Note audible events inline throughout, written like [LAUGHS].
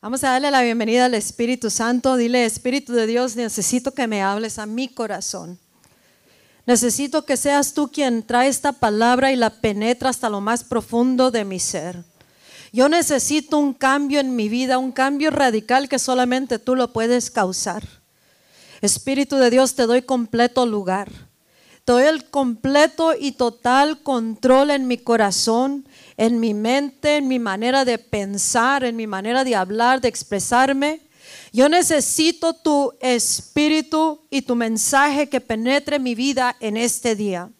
Vamos a darle la bienvenida al Espíritu Santo. Dile, Espíritu de Dios, necesito que me hables a mi corazón. Necesito que seas tú quien trae esta palabra y la penetra hasta lo más profundo de mi ser. Yo necesito un cambio en mi vida, un cambio radical que solamente tú lo puedes causar. Espíritu de Dios, te doy completo lugar. Te doy el completo y total control en mi corazón, en mi mente, en mi manera de pensar, en mi manera de hablar, de expresarme. Yo necesito tu espíritu y tu mensaje que penetre mi vida en este día.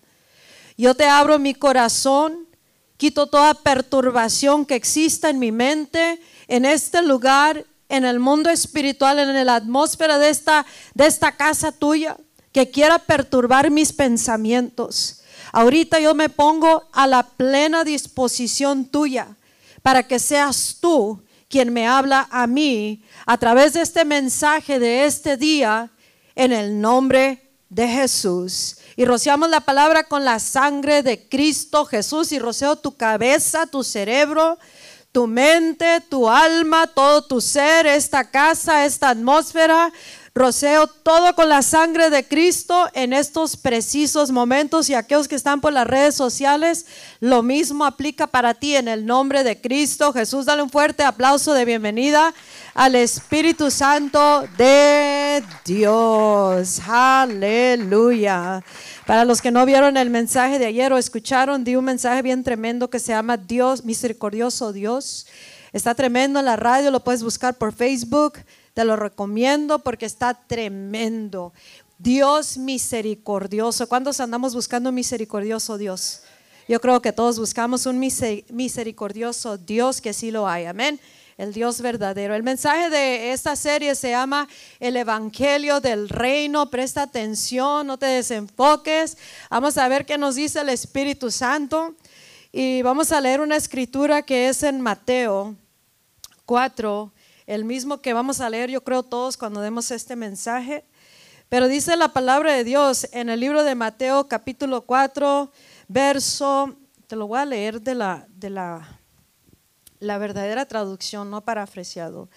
Yo te abro mi corazón, quito toda perturbación que exista en mi mente, en este lugar, en el mundo espiritual, en la atmósfera de esta, de esta casa tuya, que quiera perturbar mis pensamientos. Ahorita yo me pongo a la plena disposición tuya para que seas tú quien me habla a mí a través de este mensaje de este día en el nombre de Jesús. Y rociamos la palabra con la sangre de Cristo Jesús y roceo tu cabeza, tu cerebro, tu mente, tu alma, todo tu ser, esta casa, esta atmósfera, Roceo todo con la sangre de Cristo en estos precisos momentos y aquellos que están por las redes sociales, lo mismo aplica para ti en el nombre de Cristo. Jesús, dale un fuerte aplauso de bienvenida al Espíritu Santo de Dios. Aleluya. Para los que no vieron el mensaje de ayer o escucharon, di un mensaje bien tremendo que se llama Dios, misericordioso Dios. Está tremendo en la radio, lo puedes buscar por Facebook. Te lo recomiendo porque está tremendo. Dios misericordioso. ¿Cuántos andamos buscando un misericordioso Dios? Yo creo que todos buscamos un misericordioso Dios que sí lo hay. Amén. El Dios verdadero. El mensaje de esta serie se llama El Evangelio del Reino. Presta atención, no te desenfoques. Vamos a ver qué nos dice el Espíritu Santo. Y vamos a leer una escritura que es en Mateo 4, el mismo que vamos a leer yo creo todos cuando demos este mensaje. Pero dice la palabra de Dios en el libro de Mateo capítulo 4, verso, te lo voy a leer de la, de la, la verdadera traducción, no parafraseado.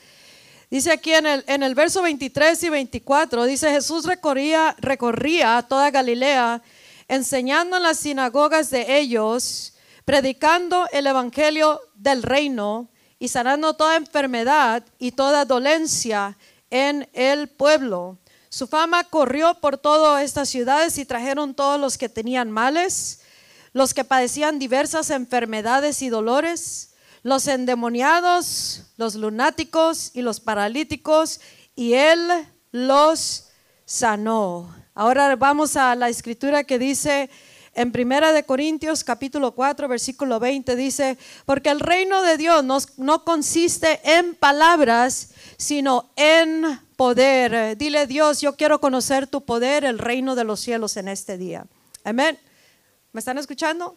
Dice aquí en el, en el verso 23 y 24, dice Jesús recorría, recorría toda Galilea, enseñando en las sinagogas de ellos, predicando el evangelio del reino y sanando toda enfermedad y toda dolencia en el pueblo. Su fama corrió por todas estas ciudades y trajeron todos los que tenían males, los que padecían diversas enfermedades y dolores, los endemoniados, los lunáticos y los paralíticos, y él los sanó. Ahora vamos a la escritura que dice en Primera de Corintios capítulo 4 versículo 20 dice, porque el reino de Dios no, no consiste en palabras, sino en poder. Dile Dios, yo quiero conocer tu poder, el reino de los cielos en este día. Amén. ¿Me están escuchando?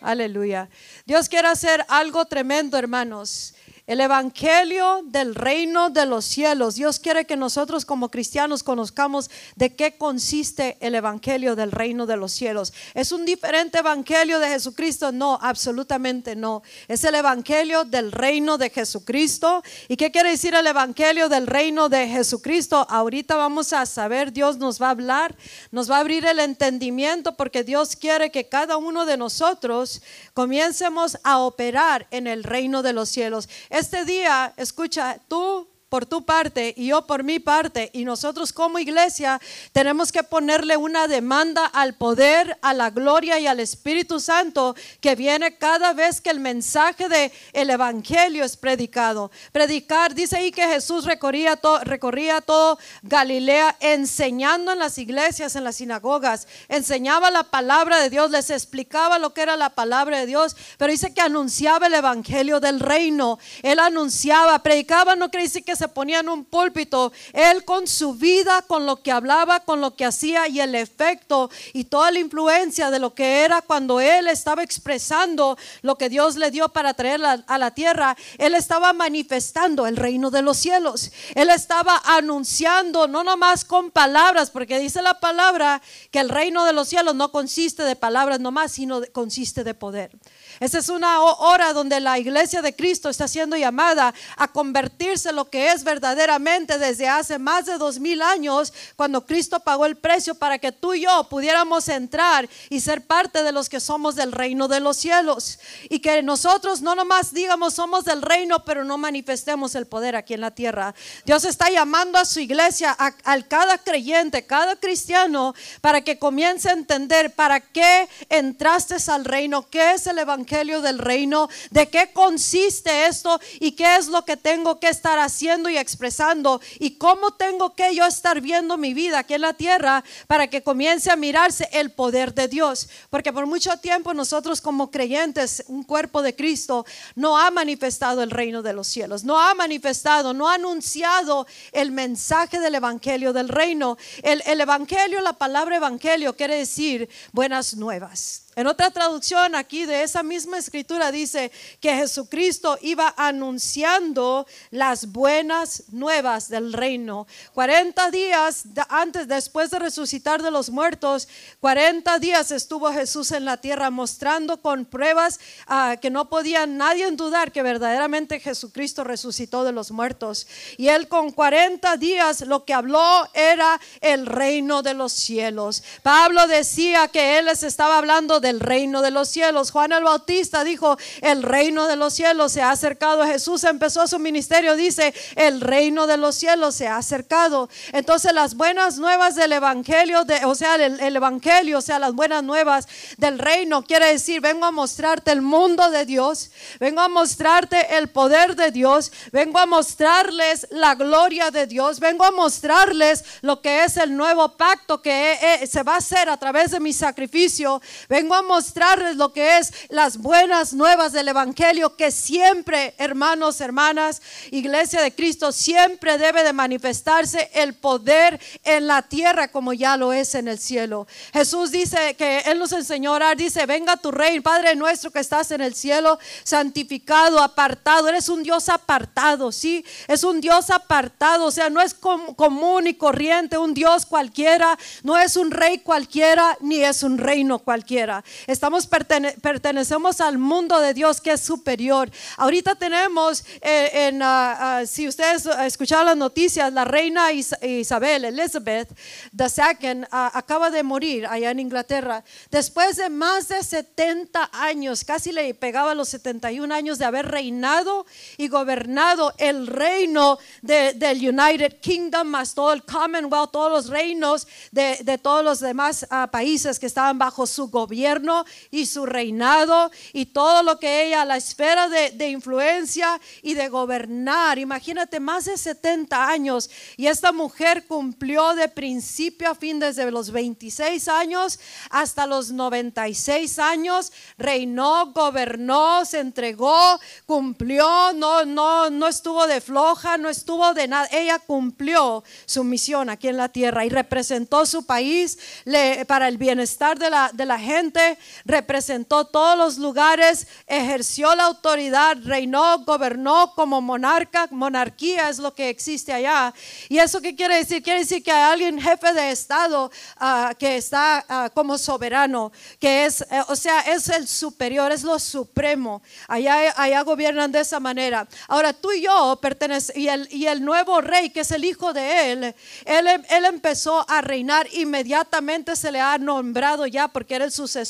Aleluya. Dios quiere hacer algo tremendo, hermanos el Evangelio del reino de los cielos. Dios quiere que nosotros como cristianos conozcamos de qué consiste el Evangelio del reino de los cielos. ¿Es un diferente Evangelio de Jesucristo? No, absolutamente no. Es el Evangelio del reino de Jesucristo. ¿Y qué quiere decir el Evangelio del reino de Jesucristo? Ahorita vamos a saber, Dios nos va a hablar, nos va a abrir el entendimiento porque Dios quiere que cada uno de nosotros comiencemos a operar en el reino de los cielos. Este día, escucha, tú por tu parte y yo por mi parte. Y nosotros como iglesia tenemos que ponerle una demanda al poder, a la gloria y al Espíritu Santo que viene cada vez que el mensaje de el evangelio es predicado. Predicar, dice ahí que Jesús recorría todo, recorría todo Galilea enseñando en las iglesias, en las sinagogas, enseñaba la palabra de Dios, les explicaba lo que era la palabra de Dios, pero dice que anunciaba el evangelio del reino. Él anunciaba, predicaba, no quiere decir que se ponía en un púlpito, él con su vida, con lo que hablaba, con lo que hacía y el efecto y toda la influencia de lo que era cuando él estaba expresando lo que Dios le dio para traer a la tierra, él estaba manifestando el reino de los cielos. Él estaba anunciando, no nomás con palabras, porque dice la palabra que el reino de los cielos no consiste de palabras nomás, sino consiste de poder. Esa es una hora donde la iglesia de Cristo está siendo llamada a convertirse en lo que es verdaderamente desde hace más de dos mil años, cuando Cristo pagó el precio para que tú y yo pudiéramos entrar y ser parte de los que somos del reino de los cielos. Y que nosotros no nomás digamos somos del reino, pero no manifestemos el poder aquí en la tierra. Dios está llamando a su iglesia, a, cada creyente, cada cristiano, para que comience a entender para qué entraste al reino, qué es el evangelio del reino, de qué consiste esto y qué es lo que tengo que estar haciendo y expresando y cómo tengo que yo estar viendo mi vida aquí en la tierra para que comience a mirarse el poder de Dios. Porque por mucho tiempo nosotros como creyentes, un cuerpo de Cristo, no ha manifestado el reino de los cielos, no ha manifestado, no ha anunciado el mensaje del evangelio del reino. El, el evangelio, la palabra evangelio quiere decir buenas nuevas. En otra traducción aquí de esa misma escritura dice que Jesucristo iba anunciando las buenas nuevas del reino. 40 días antes, después de resucitar de los muertos, 40 días estuvo Jesús en la tierra mostrando con pruebas ah, que no podía nadie dudar que verdaderamente Jesucristo resucitó de los muertos. Y él con 40 días lo que habló era el reino de los cielos. Pablo decía que él les estaba hablando del reino de los cielos. Juan el Bautista dijo, el reino de los cielos se ha acercado. Jesús empezó su ministerio, dice, el reino de los cielos se ha acercado. Entonces las buenas nuevas del evangelio, de, o sea, el, el evangelio, o sea, las buenas nuevas del reino, quiere decir, vengo a mostrarte el mundo de Dios, vengo a mostrarte el poder de Dios, vengo a mostrarles la gloria de Dios, vengo a mostrarles lo que es el nuevo pacto que eh, se va a hacer a través de mi sacrificio, vengo a mostrarles lo que es las buenas nuevas del Evangelio, que siempre, hermanos, hermanas, iglesia de Cristo, siempre debe de manifestarse el poder en la tierra como ya lo es en el cielo. Jesús dice que Él nos enseñó a orar, dice, venga tu rey, Padre nuestro que estás en el cielo, santificado, apartado, eres un Dios apartado, ¿sí? Es un Dios apartado, o sea, no es común y corriente, un Dios cualquiera, no es un rey cualquiera, ni es un reino cualquiera. Estamos pertenecemos al mundo de Dios que es superior. Ahorita tenemos, eh, en, ah, ah, si ustedes escucharon las noticias, la reina Isabel, Elizabeth II, ah, acaba de morir allá en Inglaterra. Después de más de 70 años, casi le pegaba los 71 años de haber reinado y gobernado el reino del United Kingdom, más todo el Commonwealth, todos los reinos de, de todos los demás países que estaban bajo su gobierno y su reinado y todo lo que ella, la esfera de, influencia y de gobernar. Imagínate, más de 70 años y esta mujer cumplió de principio a fin desde los 26 años hasta los 96 años, reinó, gobernó, se entregó, cumplió, no, no, no estuvo de floja, no estuvo de nada. Ella cumplió su misión aquí en la tierra y representó su país para el bienestar de la, de la gente representó todos los lugares, ejerció la autoridad, reinó, gobernó como monarca, monarquía es lo que existe allá. ¿Y eso qué quiere decir? Quiere decir que hay alguien jefe de Estado ah, que está ah, como soberano, que es, eh, o sea, es el superior, es lo supremo. Allá, allá gobiernan de esa manera. Ahora tú y yo pertenecemos, y el, y el nuevo rey, que es el hijo de él, él, él empezó a reinar inmediatamente, se le ha nombrado ya porque era el sucesor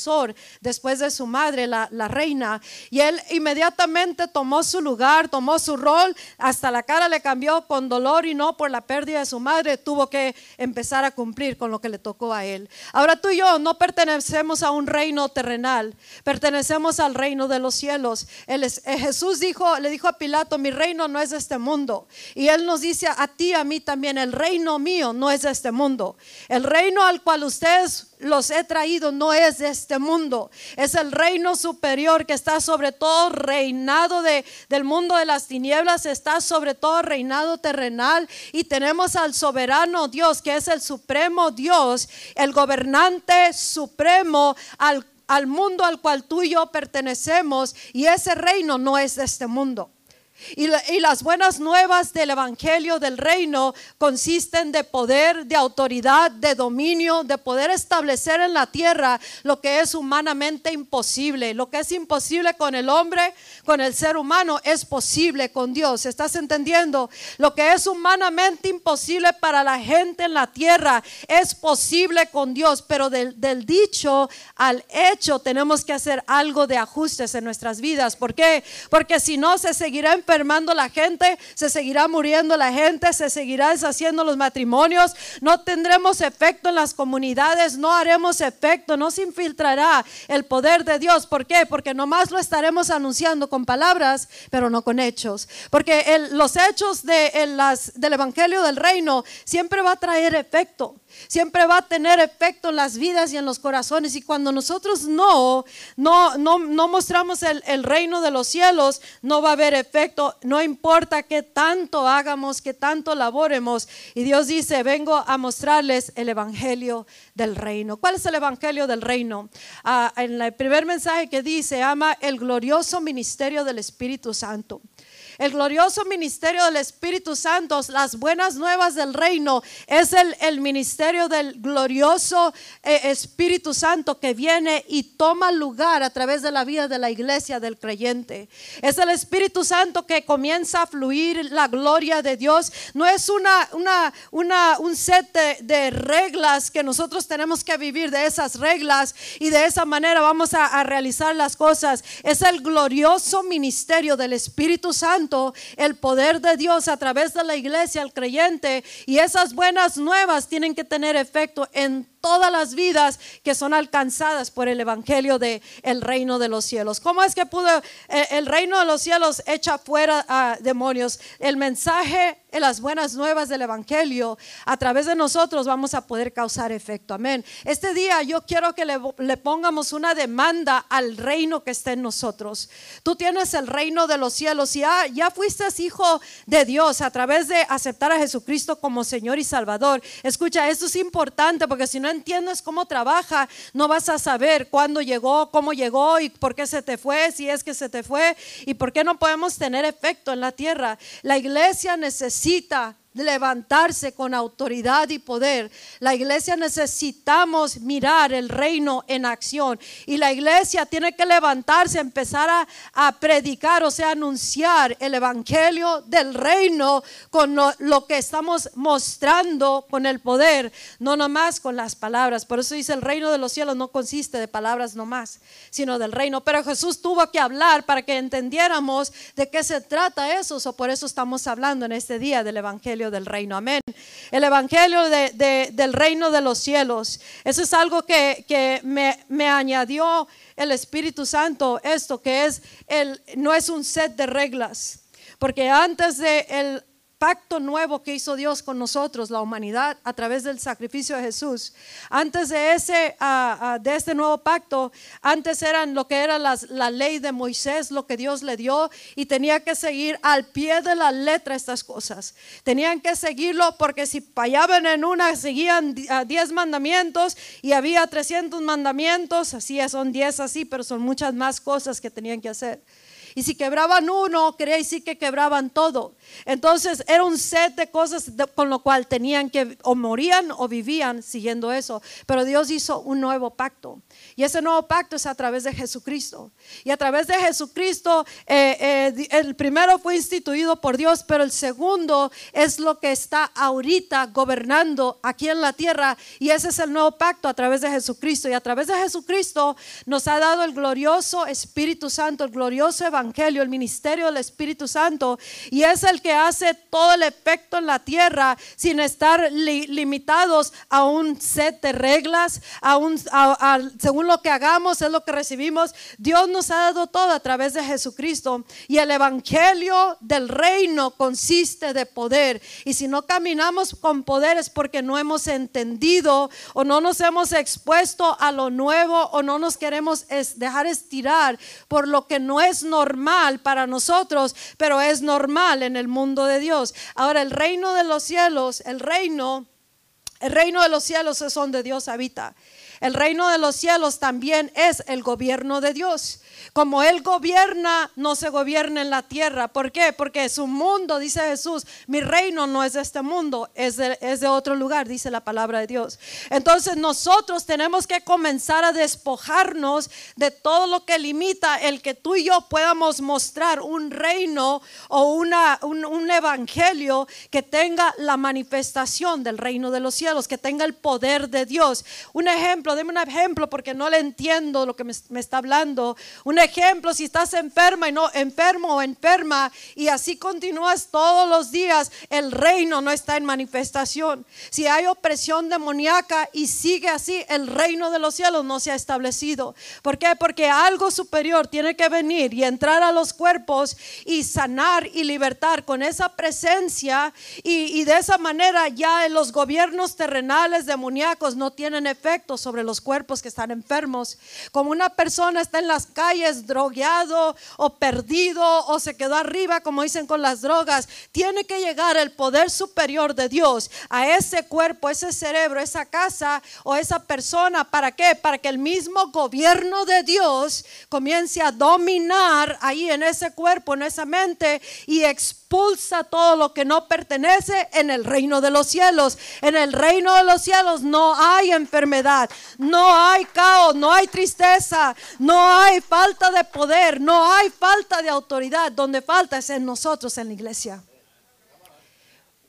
después de su madre, la, reina. Y él inmediatamente tomó su lugar, tomó su rol, hasta la cara le cambió con dolor y no por la pérdida de su madre, tuvo que empezar a cumplir con lo que le tocó a él. Ahora tú y yo no pertenecemos a un reino terrenal, pertenecemos al reino de los cielos. Eh, Jesús dijo, le dijo a Pilato, mi reino no es de este mundo. Y él nos dice a ti, a mí también, el reino mío no es de este mundo. El reino al cual ustedes los he traído no es de este mundo, es el reino superior que está sobre todo reinado de, del mundo de las tinieblas, está sobre todo reinado terrenal. Y tenemos al soberano Dios que es el supremo Dios, el gobernante supremo al, al mundo al cual tú y yo pertenecemos. Y ese reino no es de este mundo. Y, las buenas nuevas del Evangelio del Reino consisten de poder, de autoridad, de dominio, de poder establecer en la tierra lo que es humanamente imposible. Lo que es imposible con el hombre, con el ser humano, es posible con Dios. ¿Estás entendiendo? Lo que es humanamente imposible para la gente en la tierra es posible con Dios. Pero del, del dicho al hecho tenemos que hacer algo de ajustes en nuestras vidas. ¿Por qué? Porque si no se seguirá enfermando la gente, se seguirá muriendo la gente, se seguirá deshaciendo los matrimonios, no tendremos efecto en las comunidades, no haremos efecto, no se infiltrará el poder de Dios. ¿Por qué? Porque nomás lo estaremos anunciando con palabras, pero no con hechos. Porque los hechos de, las, del Evangelio del Reino siempre va a traer efecto siempre va a tener efecto en las vidas y en los corazones. Y cuando nosotros no, no, no, no mostramos el, reino de los cielos, no va a haber efecto, no importa que tanto hagamos, que tanto laboremos. Y Dios dice, vengo a mostrarles el evangelio del reino. ¿Cuál es el evangelio del reino? Ah, en el primer mensaje que dice, ama el glorioso ministerio del Espíritu Santo. El glorioso ministerio del Espíritu Santo, las buenas nuevas del reino, es el, ministerio del glorioso eh, Espíritu Santo que viene y toma lugar a través de la vida de la iglesia del creyente. Es el Espíritu Santo que comienza a fluir la gloria de Dios. No es una, una, una un set de, reglas que nosotros tenemos que vivir de esas reglas y de esa manera vamos a, a realizar las cosas. Es el glorioso ministerio del Espíritu Santo el poder de Dios a través de la iglesia al creyente y esas buenas nuevas tienen que tener efecto en todas las vidas que son alcanzadas por el evangelio de el reino de los cielos. ¿Cómo es que pudo eh, el reino de los cielos echa fuera a demonios? El mensaje en las buenas nuevas del evangelio a través de nosotros vamos a poder causar efecto. Amén. Este día yo quiero que le, pongamos una demanda al reino que está en nosotros. Tú tienes el reino de los cielos y ya, ya fuiste hijo de Dios a través de aceptar a Jesucristo como Señor y Salvador. Escucha, esto es importante porque si no entiendes cómo trabaja, no vas a saber cuándo llegó, cómo llegó y por qué se te fue, si es que se te fue y por qué no podemos tener efecto en la tierra. La iglesia necesita levantarse con autoridad y poder. La iglesia necesitamos mirar el reino en acción y la iglesia tiene que levantarse, empezar a, predicar, o sea, anunciar el evangelio del reino con lo, que estamos mostrando con el poder, no nomás con las palabras. Por eso dice el reino de los cielos no consiste de palabras nomás, sino del reino. Pero Jesús tuvo que hablar para que entendiéramos de qué se trata eso, o por eso estamos hablando en este día del evangelio del reino. Amén. El evangelio del reino de los cielos. Eso es algo que, me, me, añadió el Espíritu Santo, esto que es, el, no es un set de reglas. Porque antes de el pacto nuevo que hizo Dios con nosotros, la humanidad, a través del sacrificio de Jesús. Antes de, ese, ah, ah, de este nuevo pacto, antes eran lo que era la ley de Moisés, lo que Dios le dio, y tenía que seguir al pie de la letra estas cosas. Tenían que seguirlo porque si fallaban en una, seguían 10 mandamientos y había 300 mandamientos, así son 10 así, pero son muchas más cosas que tenían que hacer. Y si quebraban uno, quería decir que quebraban todo. Entonces era un set de cosas con lo cual tenían que o morían o vivían siguiendo eso. Pero Dios hizo un nuevo pacto. Ese nuevo pacto es a través de Jesucristo. Y a través de Jesucristo, eh, eh, el primero fue instituido por Dios, pero el segundo es lo que está ahorita gobernando aquí en la tierra. Y ese es el nuevo pacto a través de Jesucristo. Y a través de Jesucristo nos ha dado el glorioso Espíritu Santo, el glorioso Evangelio, el ministerio del Espíritu Santo. Y es el que hace todo el efecto en la tierra sin estar limitados a un set de reglas, a un, según lo que hagamos es lo que recibimos. Dios nos ha dado todo a través de Jesucristo. Y el Evangelio del reino consiste de poder. Y si no caminamos con poder es porque no hemos entendido o no nos hemos expuesto a lo nuevo o no nos queremos dejar estirar por lo que no es normal para nosotros, pero es normal en el mundo de Dios. Ahora el reino de los cielos, el reino... El reino de los cielos es donde Dios habita. El reino de los cielos también es el gobierno de Dios. Como Él gobierna, no se gobierna en la tierra. ¿Por qué? Porque su mundo, dice Jesús, mi reino no es de este mundo, es de, otro lugar, dice la palabra de Dios. Entonces nosotros tenemos que comenzar a despojarnos de todo lo que limita el que tú y yo podamos mostrar un reino o una, un, evangelio que tenga la manifestación del reino de los cielos, que tenga el poder de Dios. Un ejemplo, deme un ejemplo porque no le entiendo lo que me, está hablando. Ejemplo, si estás enferma y no enfermo o enferma y así continúas todos los días, el reino no está en manifestación. Si hay opresión demoníaca y sigue así, el reino de los cielos no se ha establecido. ¿Por qué? Porque algo superior tiene que venir y entrar a los cuerpos y sanar y libertar con esa presencia y, y de esa manera ya los gobiernos terrenales demoníacos no tienen efecto sobre los cuerpos que están enfermos. Como una persona está en las calles drogueado o perdido o se quedó arriba, como dicen con las drogas. Tiene que llegar el poder superior de Dios a ese cuerpo, ese cerebro, esa casa o esa persona. ¿Para qué? Para que el mismo gobierno de Dios comience a dominar ahí en ese cuerpo, en esa mente y expulsa todo lo que no pertenece en el reino de los cielos. En el reino de los cielos no hay enfermedad, no hay caos, no hay tristeza, no hay falta de poder, no hay falta de autoridad. Donde falta es en nosotros, en la iglesia.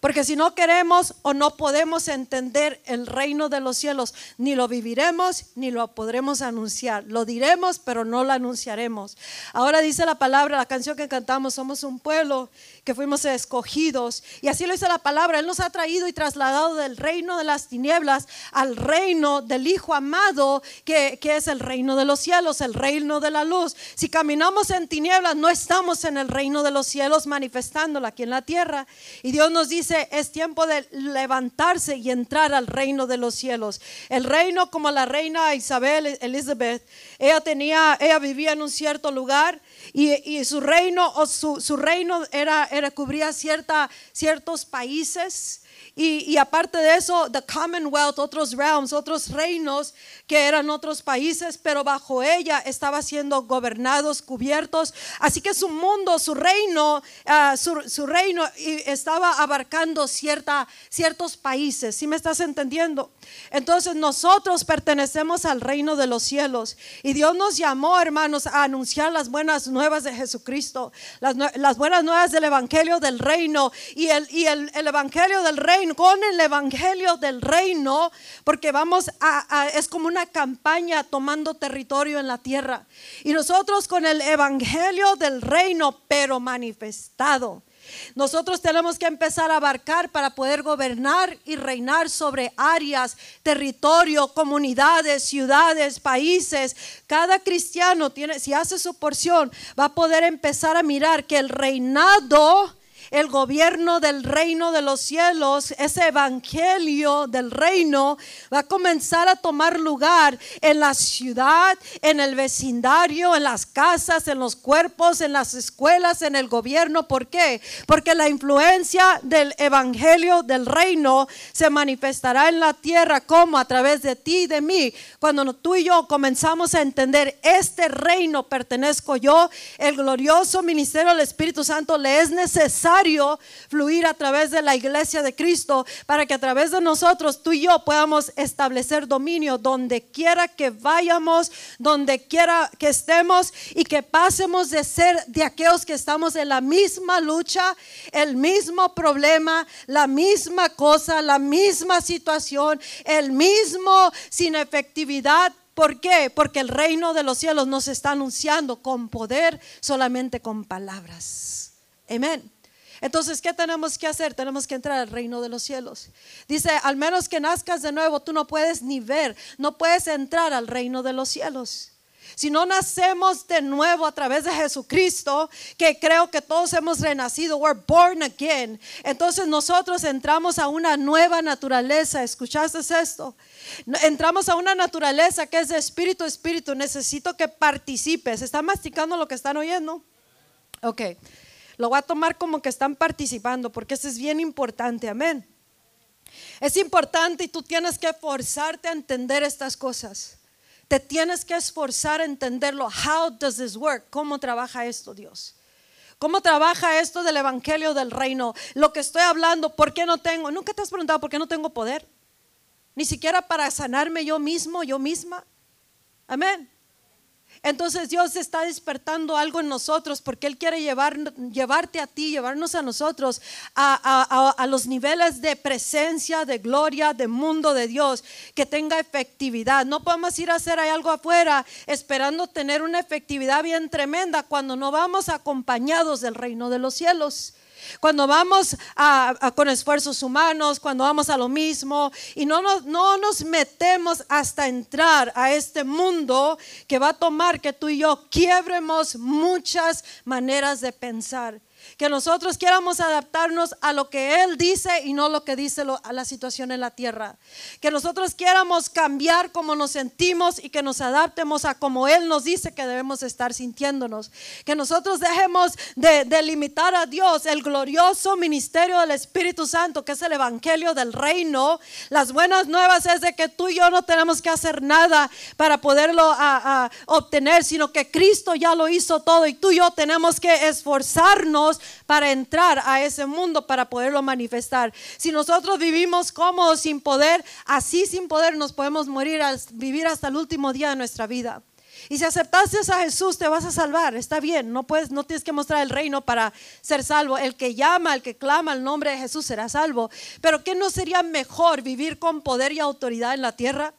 Porque si no queremos o no podemos entender el reino de los cielos, ni lo viviremos ni lo podremos anunciar. Lo diremos, pero no lo anunciaremos. Ahora dice la palabra, la canción que cantamos, somos un pueblo que fuimos escogidos. Y así lo dice la palabra. Él nos ha traído y trasladado del reino de las tinieblas al reino del Hijo amado, que, que es el reino de los cielos, el reino de la luz. Si caminamos en tinieblas, no estamos en el reino de los cielos manifestándolo aquí en la tierra. Y Dios nos dice, es tiempo de levantarse y entrar al reino de los cielos. El reino como la reina Isabel Elizabeth, ella tenía, ella vivía en un cierto lugar y, su reino o su, su, reino era, era cubría cierta, ciertos países y, aparte de eso, the Commonwealth, otros realms, otros reinos que eran otros países, pero bajo ella estaba siendo gobernados, cubiertos. Así que su mundo, su reino, ah, su, reino estaba abarcando cierta, ciertos países. ¿Sí me estás entendiendo? Entonces nosotros pertenecemos al reino de los cielos y Dios nos llamó, hermanos, a anunciar las buenas nuevas de Jesucristo, las, las buenas nuevas del Evangelio del reino y el, y el, el Evangelio del reino con el evangelio del reino, porque vamos a, es como una campaña tomando territorio en la tierra. Y nosotros con el evangelio del reino, pero manifestado. Nosotros tenemos que empezar a abarcar para poder gobernar y reinar sobre áreas, territorio, comunidades, ciudades, países. Cada cristiano tiene, si hace su porción, va a poder empezar a mirar que el reinado el gobierno del reino de los cielos, ese evangelio del reino va a comenzar a tomar lugar en la ciudad, en el vecindario, en las casas, en los cuerpos, en las escuelas, en el gobierno. ¿Por qué? Porque la influencia del evangelio del reino se manifestará en la tierra como a través de ti y de mí. Cuando tú y yo comenzamos a entender este reino pertenezco yo, el glorioso ministerio del Espíritu Santo le es necesario fluir a través de la iglesia de Cristo para que a través de nosotros tú y yo podamos establecer dominio donde quiera que vayamos, donde quiera que estemos y que pasemos de ser de aquellos que estamos en la misma lucha, el mismo problema, la misma cosa, la misma situación, el mismo sin efectividad ¿Por qué? Porque el reino de los cielos nos está anunciando con poder, solamente con palabras. Amén. Entonces, ¿qué tenemos que hacer? Tenemos que entrar al reino de los cielos. Dice, al menos que nazcas de nuevo, tú no puedes ni ver, no puedes entrar al reino de los cielos. Si no nacemos de nuevo a través de Jesucristo, que creo que todos hemos renacido, we're born again. Entonces nosotros entramos a una nueva naturaleza. ¿Escuchaste esto? Entramos a una naturaleza que es de espíritu, espíritu. Necesito que participes. ¿Están masticando lo que están oyendo? Ok. Lo voy a tomar como que están participando porque eso es bien importante, amén. Es importante y tú tienes que forzarte a entender estas cosas. te tienes que esforzar a entenderlo. How does this work? ¿Cómo trabaja esto, Dios? ¿Cómo trabaja esto del evangelio del reino? Lo que estoy hablando, ¿por qué no tengo? Nunca te has preguntado por qué no tengo poder. Ni siquiera para sanarme yo mismo, yo misma. Amén. Entonces Dios está despertando algo en nosotros porque Él quiere llevar, llevarte a ti, llevarnos a nosotros a, a, los niveles de presencia, de gloria, de mundo de Dios, que tenga efectividad. No podemos ir a hacer algo afuera esperando tener una efectividad bien tremenda cuando no vamos acompañados del reino de los cielos. Cuando vamos con esfuerzos humanos, cuando vamos a lo mismo y no nos, no nos metemos hasta entrar a este mundo que va a tomar que tú y yo quiebremos muchas maneras de pensar que nosotros queramos adaptarnos a lo que Él dice y no lo que dice a la situación en la tierra. Que nosotros queramos cambiar como nos sentimos y que nos adaptemos a como Él nos dice que debemos estar sintiéndonos. Que nosotros dejemos de, limitar a Dios el glorioso ministerio del Espíritu Santo, que es el Evangelio del Reino. Las buenas nuevas es de que tú y yo no tenemos que hacer nada para poderlo a, obtener, sino que Cristo ya lo hizo todo y tú y yo tenemos que esforzarnos para entrar a ese mundo, para poderlo manifestar. Si nosotros vivimos cómodos sin poder, así sin poder nos podemos morir, vivir hasta el último día de nuestra vida. Y si aceptaste a Jesús, te vas a salvar. Está bien, no puedes, no tienes que mostrar el reino para ser salvo. El que llama, el que clama el nombre de Jesús será salvo. Pero ¿qué no sería mejor vivir con poder y autoridad en la tierra?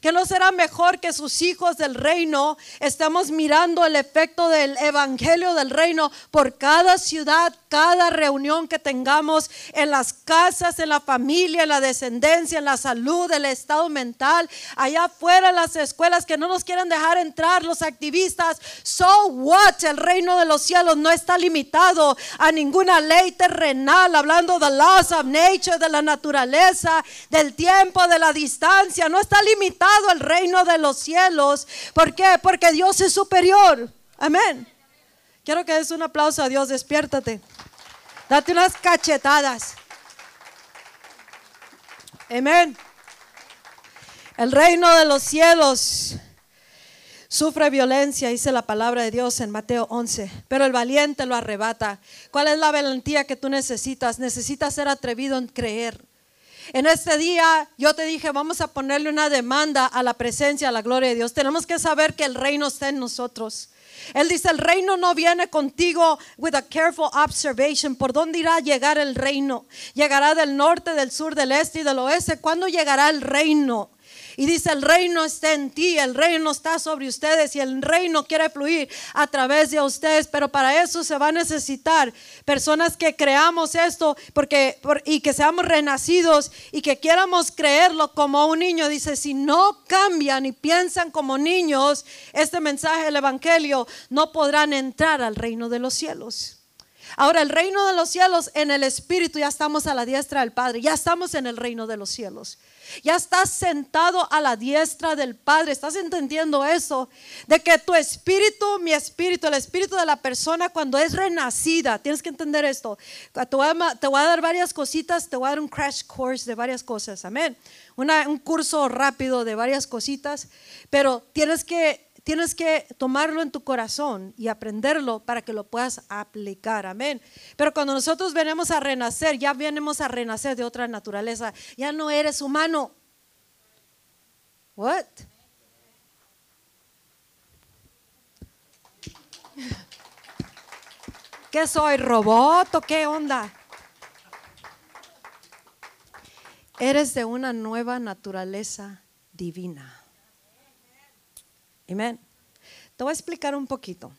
Que no será mejor que sus hijos del reino. Estemos mirando el efecto del evangelio del reino por cada ciudad, cada reunión que tengamos en las casas, en la familia, en la descendencia, en la salud, el estado mental, allá afuera en las escuelas que no nos quieren dejar entrar los activistas. So what? El reino de los cielos no está limitado a ninguna ley terrenal, hablando de laws of nature, de la naturaleza, del tiempo, de la distancia, no está limitado al reino de los cielos. ¿Por qué? Porque Dios es superior. Amén. Quiero que des un aplauso a Dios, despiértate. Date unas cachetadas. Amén. El reino de los cielos sufre violencia, dice la palabra de Dios en Mateo 11, pero el valiente lo arrebata. ¿Cuál es la valentía que tú necesitas? Necesitas ser atrevido en creer. En este día yo te dije, vamos a ponerle una demanda a la presencia, a la gloria de Dios. Tenemos que saber que el reino está en nosotros. Él dice, el reino no viene contigo with a careful observation. ¿Por dónde irá a llegar el reino? Llegará del norte, del sur, del este y del oeste. ¿Cuándo llegará el reino? Y dice, el reino está en ti, el reino está sobre ustedes y el reino quiere fluir a través de ustedes, pero para eso se va a necesitar personas que creamos esto porque, y que seamos renacidos y que quieramos creerlo como un niño. Dice, si no cambian y piensan como niños, este mensaje del Evangelio no podrán entrar al reino de los cielos. Ahora, el reino de los cielos en el Espíritu, ya estamos a la diestra del Padre, ya estamos en el reino de los cielos. Ya estás sentado a la diestra del Padre. ¿Estás entendiendo eso? De que tu espíritu, mi espíritu, el espíritu de la persona cuando es renacida, tienes que entender esto. Te voy a, dar varias cositas, te voy a dar un crash course de varias cosas. Amén. un curso rápido de varias cositas, pero tienes que tienes que tomarlo en tu corazón y aprenderlo para que lo puedas aplicar. Amén. Pero cuando nosotros venimos a renacer, ya venimos a renacer de otra naturaleza. Ya no eres humano. What? [LAUGHS] ¿Qué soy? ¿Robot o qué onda? Eres de una nueva naturaleza divina. Amén. Te voy a explicar un poquito.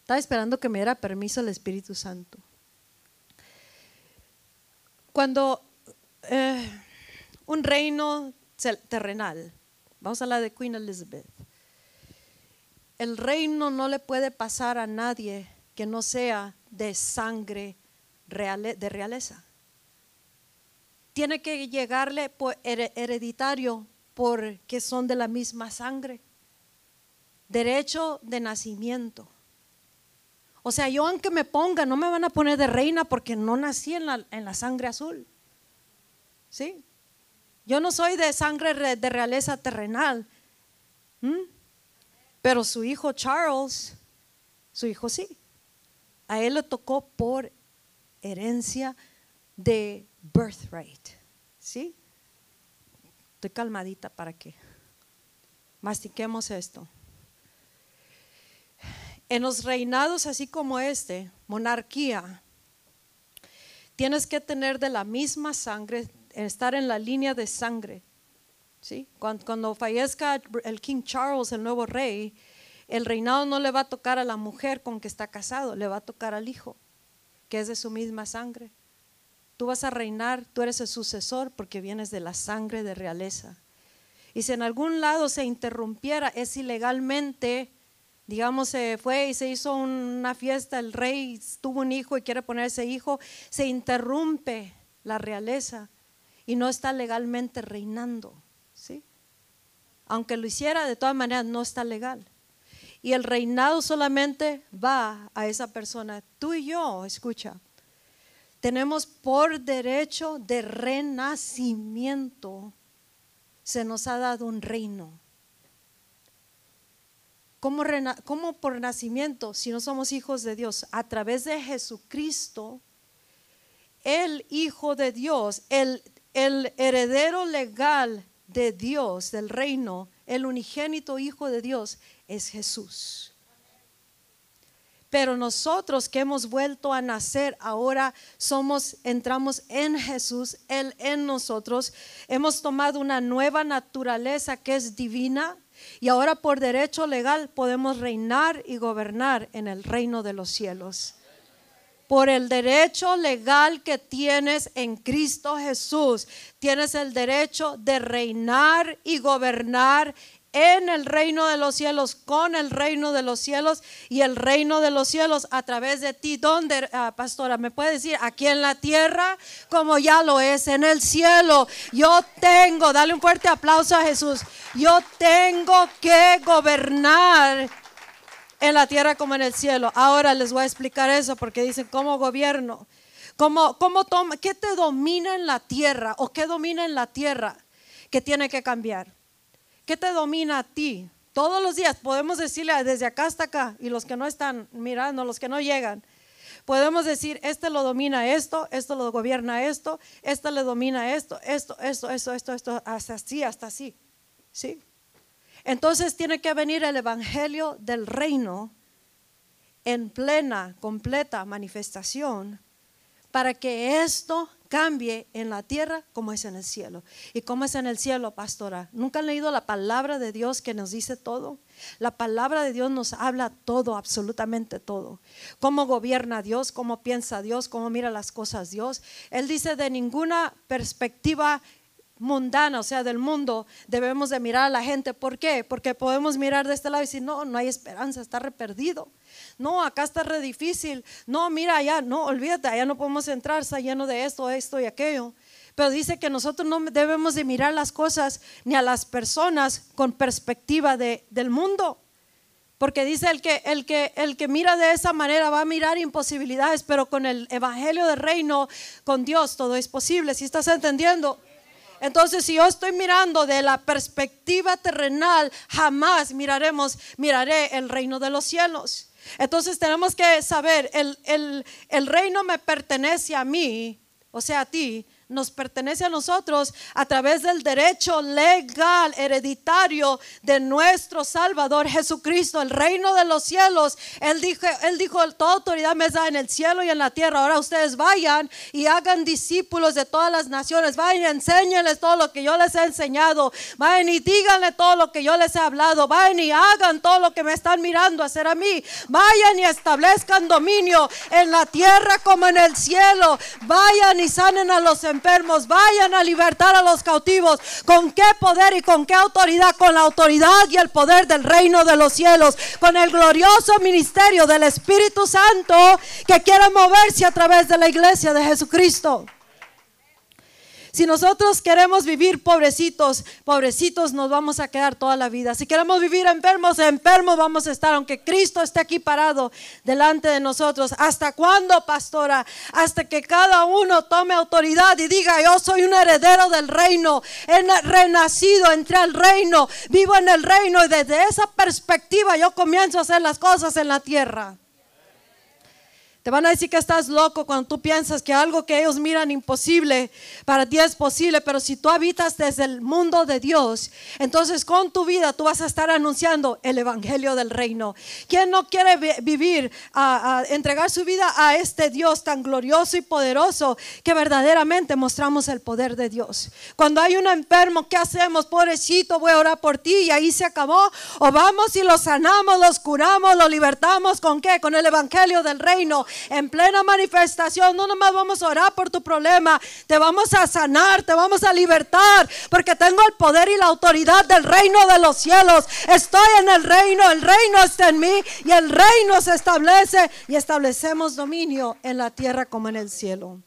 Estaba esperando que me diera permiso el Espíritu Santo. Cuando eh, un reino terrenal, vamos a la de Queen Elizabeth, el reino no le puede pasar a nadie que no sea de sangre de realeza. Tiene que llegarle por hereditario porque son de la misma sangre derecho de nacimiento. O sea, yo aunque me ponga, no me van a poner de reina porque no nací en la, en la sangre azul. ¿Sí? Yo no soy de sangre de realeza terrenal. ¿Mm? Pero su hijo Charles, su hijo sí. A él le tocó por herencia de birthright. ¿Sí? Estoy calmadita para que mastiquemos esto. En los reinados así como este, monarquía, tienes que tener de la misma sangre, estar en la línea de sangre. ¿sí? Cuando, cuando, fallezca el King Charles, el nuevo rey, el reinado no le va a tocar a la mujer con que está casado, le va a tocar al hijo, que es de su misma sangre. Tú vas a reinar, tú eres el sucesor porque vienes de la sangre de realeza. Y si en algún lado se interrumpiera, es ilegalmente digamos, se fue y se hizo una fiesta, el rey tuvo un hijo y quiere poner ese hijo, se interrumpe la realeza y no está legalmente reinando, ¿sí? Aunque lo hiciera, de todas maneras no está legal. Y el reinado solamente va a esa persona. Tú y yo, escucha, tenemos por derecho de renacimiento, se nos ha dado un reino ¿Cómo, por nacimiento, si no somos hijos de Dios? A través de Jesucristo, el Hijo de Dios, el, el heredero legal de Dios, del reino, el unigénito Hijo de Dios, es Jesús. Pero nosotros que hemos vuelto a nacer, ahora somos, entramos en Jesús, Él en nosotros, hemos tomado una nueva naturaleza que es divina, y ahora por derecho legal podemos reinar y gobernar en el reino de los cielos. Por el derecho legal que tienes en Cristo Jesús, tienes el derecho de reinar y gobernar en el reino de los cielos, con el reino de los cielos y el reino de los cielos a través de ti. ¿Dónde, ah, pastora? ¿Me puede decir? Aquí en la tierra, como ya lo es en el cielo. Yo tengo, dale un fuerte aplauso a Jesús. Yo tengo que gobernar en la tierra como en el cielo. Ahora les voy a explicar eso porque dicen, ¿cómo gobierno? ¿Cómo, cómo toma, ¿Qué te domina en la tierra o qué domina en la tierra que tiene que cambiar? ¿Qué te domina a ti? Todos los días podemos decirle desde acá hasta acá y los que no están mirando, los que no llegan, podemos decir, este lo domina esto, esto lo gobierna esto, este le domina esto, esto, esto, esto, esto, esto, hasta así, hasta así. ¿Sí? Entonces tiene que venir el evangelio del reino en plena, completa manifestación para que esto cambie en la tierra como es en el cielo. ¿Y cómo es en el cielo, pastora? ¿Nunca han leído la palabra de Dios que nos dice todo? La palabra de Dios nos habla todo, absolutamente todo. Cómo gobierna Dios, cómo piensa Dios, cómo mira las cosas Dios. Él dice de ninguna perspectiva mundana, o sea, del mundo, debemos de mirar a la gente. ¿Por qué? Porque podemos mirar de este lado y decir, no, no hay esperanza, está re perdido. No, acá está re difícil. No, mira allá, no, olvídate, allá no podemos entrar, está lleno de esto, esto y aquello. Pero dice que nosotros no debemos de mirar las cosas ni a las personas con perspectiva de, del mundo. Porque dice el que, el, que, el que mira de esa manera va a mirar imposibilidades, pero con el evangelio del reino, con Dios, todo es posible. Si estás entendiendo? Entonces, si yo estoy mirando de la perspectiva terrenal, jamás miraremos, miraré el reino de los cielos. Entonces tenemos que saber, el, el reino me pertenece a mí, o sea, a ti, nos pertenece a nosotros a través del derecho legal, hereditario de nuestro Salvador Jesucristo, el reino de los cielos. Él dijo, él dijo, toda autoridad me da en el cielo y en la tierra. Ahora ustedes vayan y hagan discípulos de todas las naciones. Vayan y enséñenles todo lo que yo les he enseñado. Vayan y díganle todo lo que yo les he hablado. Vayan y hagan todo lo que me están mirando hacer a mí. Vayan y establezcan dominio en la tierra como en el cielo. Vayan y sanen a los enfermos enfermos, vayan a libertar a los cautivos. ¿Con qué poder y con qué autoridad? Con la autoridad y el poder del reino de los cielos, con el glorioso ministerio del Espíritu Santo que quiere moverse a través de la iglesia de Jesucristo. Si nosotros queremos vivir pobrecitos, pobrecitos nos vamos a quedar toda la vida. Si queremos vivir enfermos, enfermos vamos a estar, aunque Cristo esté aquí parado delante de nosotros. ¿Hasta cuándo, pastora? Hasta que cada uno tome autoridad y diga, yo soy un heredero del reino, he renacido, entré al reino, vivo en el reino y desde esa perspectiva yo comienzo a hacer las cosas en la tierra. Te van a decir que estás loco cuando tú piensas que algo que ellos miran imposible, para ti es posible, pero si tú habitas desde el mundo de Dios, entonces con tu vida tú vas a estar anunciando el Evangelio del Reino. ¿Quién no quiere vivir, a, entregar su vida a este Dios tan glorioso y poderoso que verdaderamente mostramos el poder de Dios? Cuando hay un enfermo, ¿qué hacemos? Pobrecito, voy a orar por ti y ahí se acabó. O vamos y lo sanamos, los curamos, lo libertamos, ¿con qué? Con el Evangelio del Reino en plena manifestación. No nomás vamos a orar por tu problema, te vamos a sanar, te vamos a libertar, porque tengo el poder y la autoridad del reino de los cielos. Estoy en el reino, el reino está en mí y el reino se establece y establecemos dominio en la tierra como en el cielo.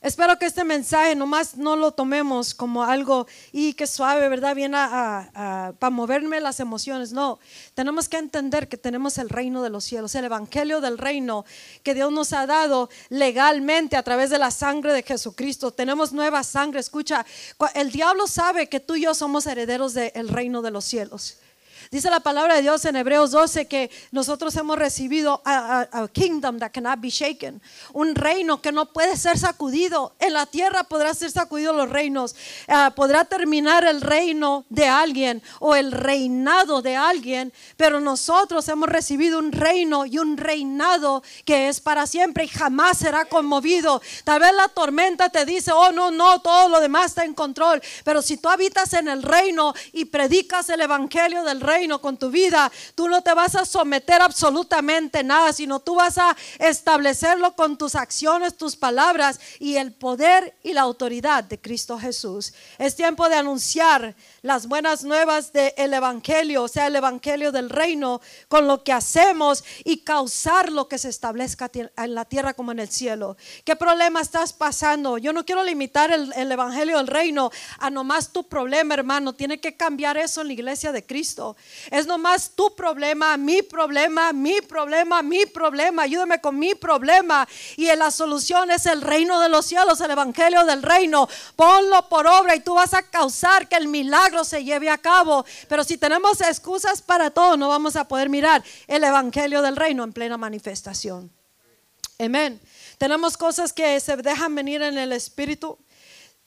Espero que este mensaje nomás no lo tomemos como algo y que suave, ¿verdad? Viene a, para moverme las emociones. No, tenemos que entender que tenemos el reino de los cielos, el evangelio del reino que Dios nos ha dado legalmente a través de la sangre de Jesucristo. Tenemos nueva sangre. Escucha, el diablo sabe que tú y yo somos herederos del reino de los cielos. Dice la palabra de Dios en Hebreos 12 que nosotros hemos recibido a, kingdom that cannot be shaken, un reino que no puede ser sacudido. En la tierra podrá ser sacudido los reinos, ah, podrá terminar el reino de alguien o el reinado de alguien, pero nosotros hemos recibido un reino y un reinado que es para siempre y jamás será conmovido. Tal vez la tormenta te dice, oh no, no, todo lo demás está en control, pero si tú habitas en el reino y predicas el evangelio del reino, con tu vida, tú no te vas a someter absolutamente nada, sino tú vas a establecerlo con tus acciones, tus palabras y el poder y la autoridad de Cristo Jesús. Es tiempo de anunciar las buenas nuevas del Evangelio, o sea, el Evangelio del reino, con lo que hacemos y causar lo que se establezca en la tierra como en el cielo. ¿Qué problema estás pasando? Yo no quiero limitar el, el Evangelio del reino a nomás tu problema, hermano. Tiene que cambiar eso en la iglesia de Cristo. Es nomás tu problema, mi problema, mi problema, mi problema. Ayúdame con mi problema. Y la solución es el reino de los cielos, el Evangelio del reino. Ponlo por obra y tú vas a causar que el milagro se lleve a cabo. Pero si tenemos excusas para todo, no vamos a poder mirar el Evangelio del Reino en plena manifestación. Amén. Tenemos cosas que se dejan venir en el Espíritu,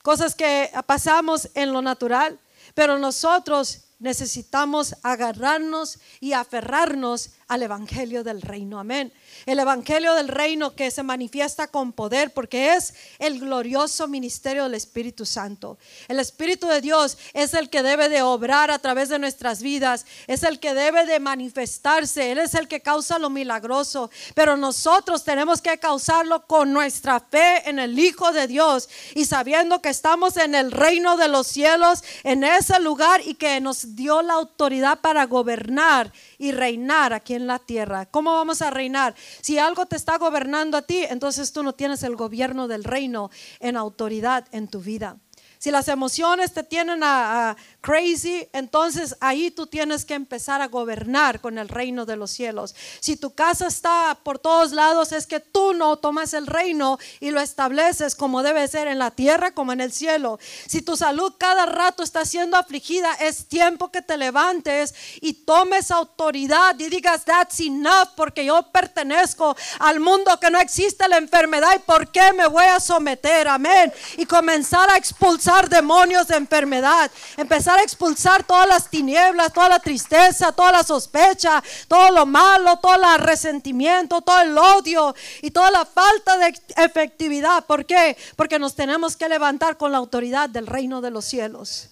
cosas que pasamos en lo natural, pero nosotros necesitamos agarrarnos y aferrarnos al Evangelio del Reino. Amén el Evangelio del Reino que se manifiesta con poder porque es el glorioso ministerio del Espíritu Santo. El Espíritu de Dios es el que debe de obrar a través de nuestras vidas, es el que debe de manifestarse, Él es el que causa lo milagroso, pero nosotros tenemos que causarlo con nuestra fe en el Hijo de Dios y sabiendo que estamos en el reino de los cielos, en ese lugar y que nos dio la autoridad para gobernar y reinar aquí en la tierra. ¿Cómo vamos a reinar? Si algo te está gobernando a ti, entonces tú no tienes el gobierno del reino en autoridad en tu vida. Si las emociones te tienen a, crazy, entonces ahí tú tienes que empezar a gobernar con el reino de los cielos. Si tu casa está por todos lados, es que tú no tomas el reino y lo estableces como debe ser en la tierra como en el cielo. Si tu salud cada rato está siendo afligida, es tiempo que te levantes y tomes autoridad y digas, that's enough, porque yo pertenezco al mundo que no existe la enfermedad y por qué me voy a someter, amén. Y comenzar a expulsar demonios de enfermedad, empezar a expulsar todas las tinieblas, toda la tristeza, toda la sospecha, todo lo malo, todo el resentimiento, todo el odio y toda la falta de efectividad. ¿Por qué? Porque nos tenemos que levantar con la autoridad del reino de los cielos.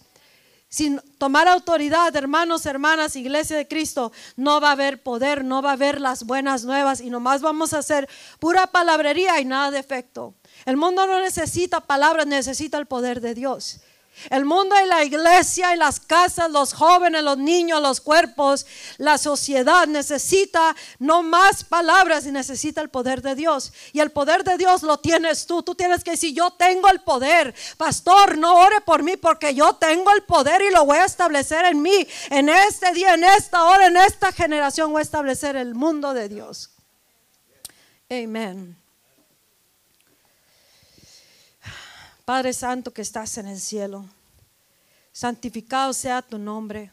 Sin tomar autoridad, hermanos, hermanas, iglesia de Cristo, no va a haber poder, no va a haber las buenas nuevas y nomás vamos a hacer pura palabrería y nada de efecto. El mundo no necesita palabras, necesita el poder de Dios. El mundo y la iglesia y las casas, los jóvenes, los niños, los cuerpos, la sociedad necesita no más palabras y necesita el poder de Dios. Y el poder de Dios lo tienes tú. Tú tienes que decir, yo tengo el poder. Pastor, no ore por mí porque yo tengo el poder y lo voy a establecer en mí. En este día, en esta hora, en esta generación voy a establecer el mundo de Dios. Amén. Padre Santo que estás en el cielo, santificado sea tu nombre.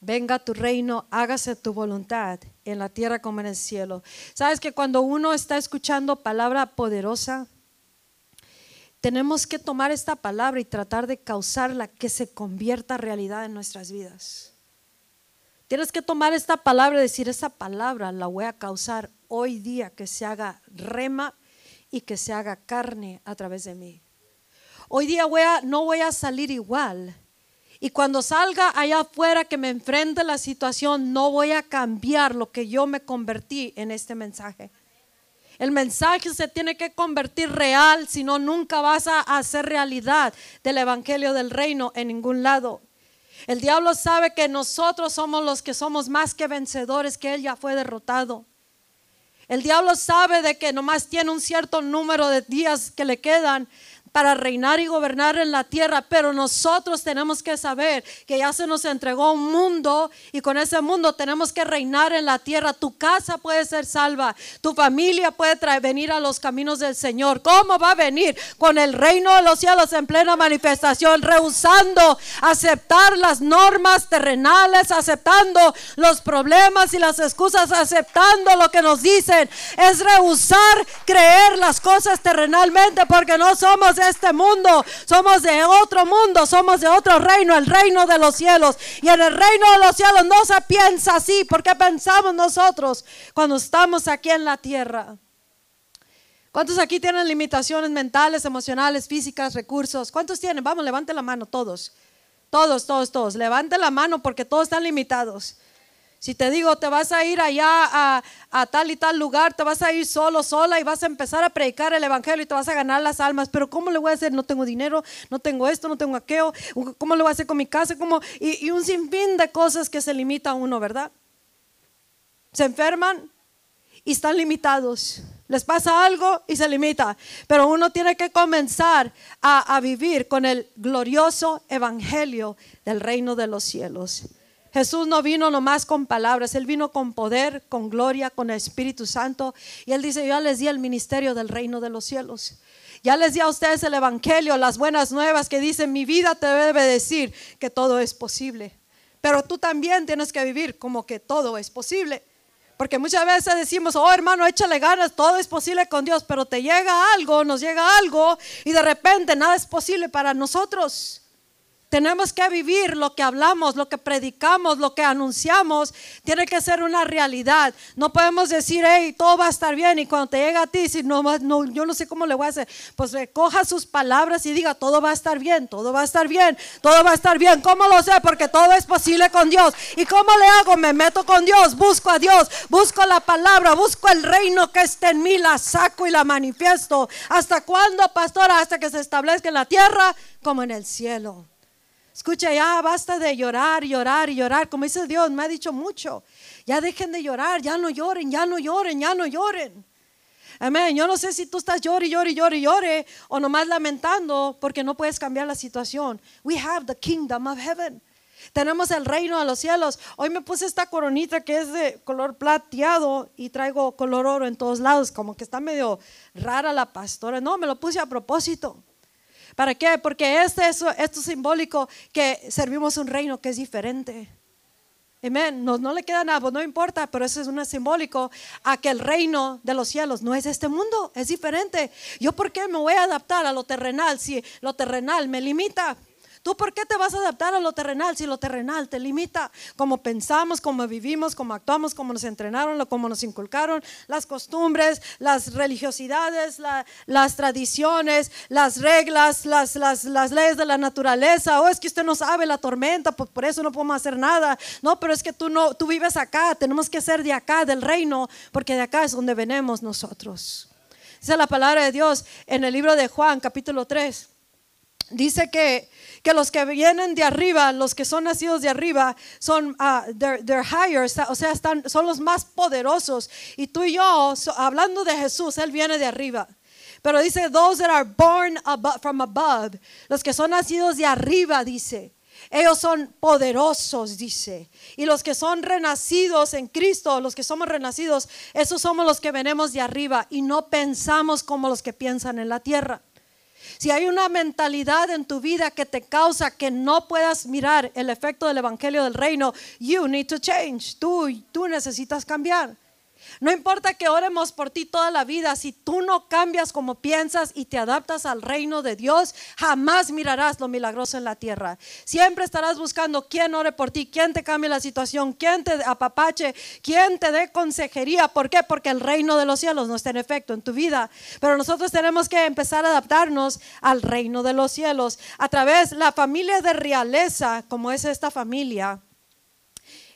Venga tu reino, hágase tu voluntad en la tierra como en el cielo. Sabes que cuando uno está escuchando palabra poderosa, tenemos que tomar esta palabra y tratar de causarla que se convierta realidad en nuestras vidas. Tienes que tomar esta palabra y decir, esa palabra la voy a causar hoy día que se haga rema y que se haga carne a través de mí. Hoy día voy a, no voy a salir igual. Y cuando salga allá afuera que me enfrente la situación, no voy a cambiar lo que yo me convertí en este mensaje. El mensaje se tiene que convertir real, si no, nunca vas a hacer realidad del Evangelio del Reino en ningún lado. El diablo sabe que nosotros somos los que somos más que vencedores, que él ya fue derrotado. El diablo sabe de que nomás tiene un cierto número de días que le quedan para reinar y gobernar en la tierra, pero nosotros tenemos que saber que ya se nos entregó un mundo y con ese mundo tenemos que reinar en la tierra. Tu casa puede ser salva, tu familia puede traer, venir a los caminos del Señor. ¿Cómo va a venir? Con el reino de los cielos en plena manifestación, rehusando aceptar las normas terrenales, aceptando los problemas y las excusas, aceptando lo que nos dicen. Es rehusar creer las cosas terrenalmente porque no somos este mundo, somos de otro mundo, somos de otro reino, el reino de los cielos. Y en el reino de los cielos no se piensa así, porque pensamos nosotros cuando estamos aquí en la tierra. ¿Cuántos aquí tienen limitaciones mentales, emocionales, físicas, recursos? ¿Cuántos tienen? Vamos, levante la mano todos. Todos, todos, todos. Levante la mano porque todos están limitados. Si te digo, te vas a ir allá a, tal y tal lugar, te vas a ir solo, sola y vas a empezar a predicar el Evangelio y te vas a ganar las almas. Pero ¿cómo le voy a hacer? No tengo dinero, no tengo esto, no tengo aquello. ¿Cómo le voy a hacer con mi casa? ¿Cómo? Y, y un sinfín de cosas que se limita a uno, ¿verdad? Se enferman y están limitados. Les pasa algo y se limita. Pero uno tiene que comenzar a, a vivir con el glorioso Evangelio del reino de los cielos. Jesús no vino nomás con palabras, Él vino con poder, con gloria, con el Espíritu Santo. Y Él dice, yo ya les di el ministerio del reino de los cielos. Ya les di a ustedes el Evangelio, las buenas nuevas que dicen, mi vida te debe decir que todo es posible. Pero tú también tienes que vivir como que todo es posible. Porque muchas veces decimos, oh hermano, échale ganas, todo es posible con Dios, pero te llega algo, nos llega algo y de repente nada es posible para nosotros. Tenemos que vivir lo que hablamos, lo que predicamos, lo que anunciamos. Tiene que ser una realidad. No podemos decir, hey, todo va a estar bien. Y cuando te llega a ti, si no, no, yo no sé cómo le voy a hacer, pues recoja sus palabras y diga, todo va a estar bien, todo va a estar bien, todo va a estar bien. ¿Cómo lo sé? Porque todo es posible con Dios. ¿Y cómo le hago? Me meto con Dios, busco a Dios, busco la palabra, busco el reino que esté en mí, la saco y la manifiesto. ¿Hasta cuándo, pastora? Hasta que se establezca en la tierra como en el cielo. Escucha, ya basta de llorar, llorar y llorar. Como dice Dios, me ha dicho mucho. Ya dejen de llorar, ya no lloren, ya no lloren, ya no lloren. Amén. Yo no sé si tú estás llorando, llore, llore, llore o nomás lamentando porque no puedes cambiar la situación. We have the kingdom of heaven. Tenemos el reino de los cielos. Hoy me puse esta coronita que es de color plateado y traigo color oro en todos lados, como que está medio rara la pastora. No, me lo puse a propósito. ¿Para qué? Porque este, esto es simbólico que servimos un reino que es diferente. Amén. No, no le queda nada, pues no importa, pero eso es un simbólico a que el reino de los cielos no es este mundo, es diferente. ¿Yo por qué me voy a adaptar a lo terrenal si lo terrenal me limita? ¿Tú por qué te vas a adaptar a lo terrenal si lo terrenal te limita? Como pensamos, como vivimos, como actuamos, como nos entrenaron, como nos inculcaron, las costumbres, las religiosidades, las tradiciones, las reglas, las, las, las, leyes de la naturaleza. Oh, es que usted no sabe la tormenta, pues por eso no podemos hacer nada. No, pero es que tú, no, tú vives acá, tenemos que ser de acá, del reino, porque de acá es donde venimos nosotros. Esa es la palabra de Dios en el libro de Juan, capítulo 3 dice que, que los que vienen de arriba, los que son nacidos de arriba, son uh, they're, they're higher, o sea, están, son los más poderosos. Y tú y yo, hablando de Jesús, Él viene de arriba. Pero dice, those that are born above, from above, los que son nacidos de arriba, dice. Ellos son poderosos, dice. Y los que son renacidos en Cristo, los que somos renacidos, esos somos los que venimos de arriba y no pensamos como los que piensan en la tierra. Si hay una mentalidad en tu vida que te causa que no puedas mirar el efecto del Evangelio del Reino, you need to change. Tú, tú necesitas cambiar. No importa que oremos por ti toda la vida, si tú no cambias como piensas y te adaptas al reino de Dios, jamás mirarás lo milagroso en la tierra. Siempre estarás buscando quién ore por ti, quién te cambie la situación, quién te apapache, quién te dé consejería. ¿Por qué? Porque el reino de los cielos no está en efecto en tu vida. Pero nosotros tenemos que empezar a adaptarnos al reino de los cielos a través de la familia de realeza, como es esta familia.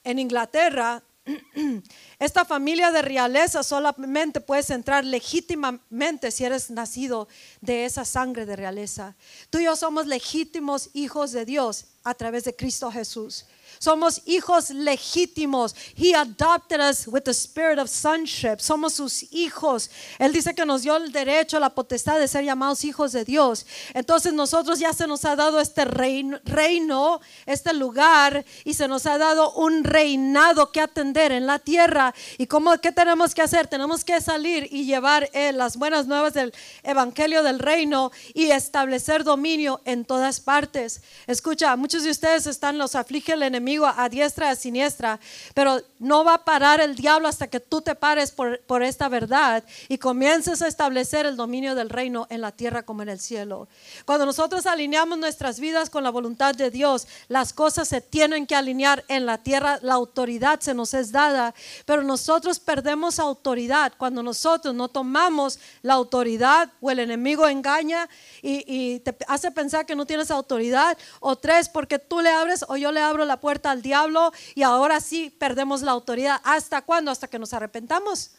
En Inglaterra [CLEARS THROAT] esta familia de realeza solamente puedes entrar legítimamente si eres nacido de esa sangre de realeza. Tú y yo somos legítimos hijos de Dios a través de Cristo Jesús. Somos hijos legítimos. He adopted us with the spirit of sonship. Somos sus hijos. Él dice que nos dio el derecho, la potestad de ser llamados hijos de Dios. Entonces nosotros ya se nos ha dado este reino, este lugar y se nos ha dado un reinado que atender en la tierra. ¿Y cómo, qué tenemos que hacer? Tenemos que salir y llevar eh, las buenas nuevas del evangelio del reino y establecer dominio en todas partes. Escucha, muchos de ustedes están, los aflige el enemigo a diestra y a siniestra, pero no va a parar el diablo hasta que tú te pares por, por esta verdad y comiences a establecer el dominio del reino en la tierra como en el cielo. Cuando nosotros alineamos nuestras vidas con la voluntad de Dios, las cosas se tienen que alinear en la tierra, la autoridad se nos es dada, pero nosotros perdemos autoridad cuando nosotros no tomamos la autoridad o el enemigo engaña y, y te hace pensar que no tienes autoridad o tres porque tú le abres o yo le abro la puerta al diablo y ahora sí perdemos la autoridad. ¿Hasta cuándo? Hasta que nos arrepentamos.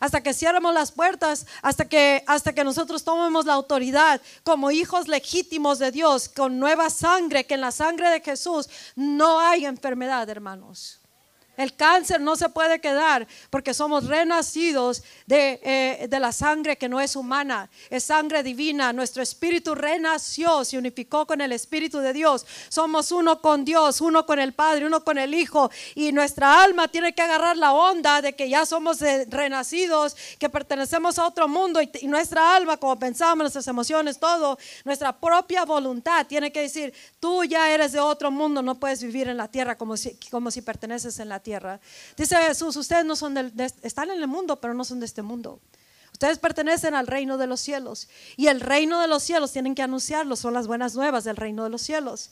Hasta que cierremos las puertas, hasta que, hasta que nosotros tomemos la autoridad como hijos legítimos de Dios, con nueva sangre, que en la sangre de Jesús no hay enfermedad, hermanos. El cáncer no se puede quedar porque somos renacidos de, eh, de, la sangre que no es humana, es sangre divina. Nuestro espíritu renació, se unificó con el Espíritu de Dios. Somos uno con Dios, uno con el Padre, uno con el Hijo. Y nuestra alma tiene que agarrar la onda de que ya somos renacidos, que pertenecemos a otro mundo. Y, y nuestra alma, como pensamos, nuestras emociones, todo, nuestra propia voluntad tiene que decir, tú ya eres de otro mundo, no puedes vivir en la tierra como si, como si perteneces en la tierra tierra. Dice Jesús, ustedes no son del, de, están en el mundo, pero no son de este mundo. Ustedes pertenecen al reino de los cielos. Y el reino de los cielos tienen que anunciarlo, son las buenas nuevas del reino de los cielos.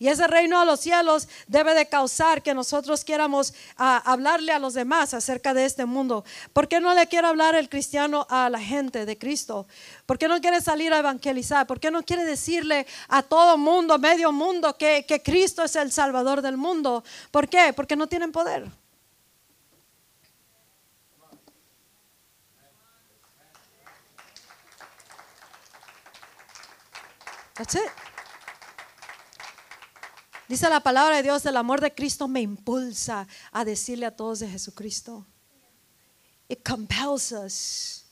Y ese reino de los cielos debe de causar que nosotros quieramos uh, hablarle a los demás acerca de este mundo. ¿Por qué no le quiere hablar el cristiano a la gente de Cristo? ¿Por qué no quiere salir a evangelizar? ¿Por qué no quiere decirle a todo mundo, medio mundo, que, que Cristo es el Salvador del mundo? ¿Por qué? Porque no tienen poder. That's it. Dice la palabra de Dios, el amor de Cristo me impulsa a decirle a todos de Jesucristo. It compels us.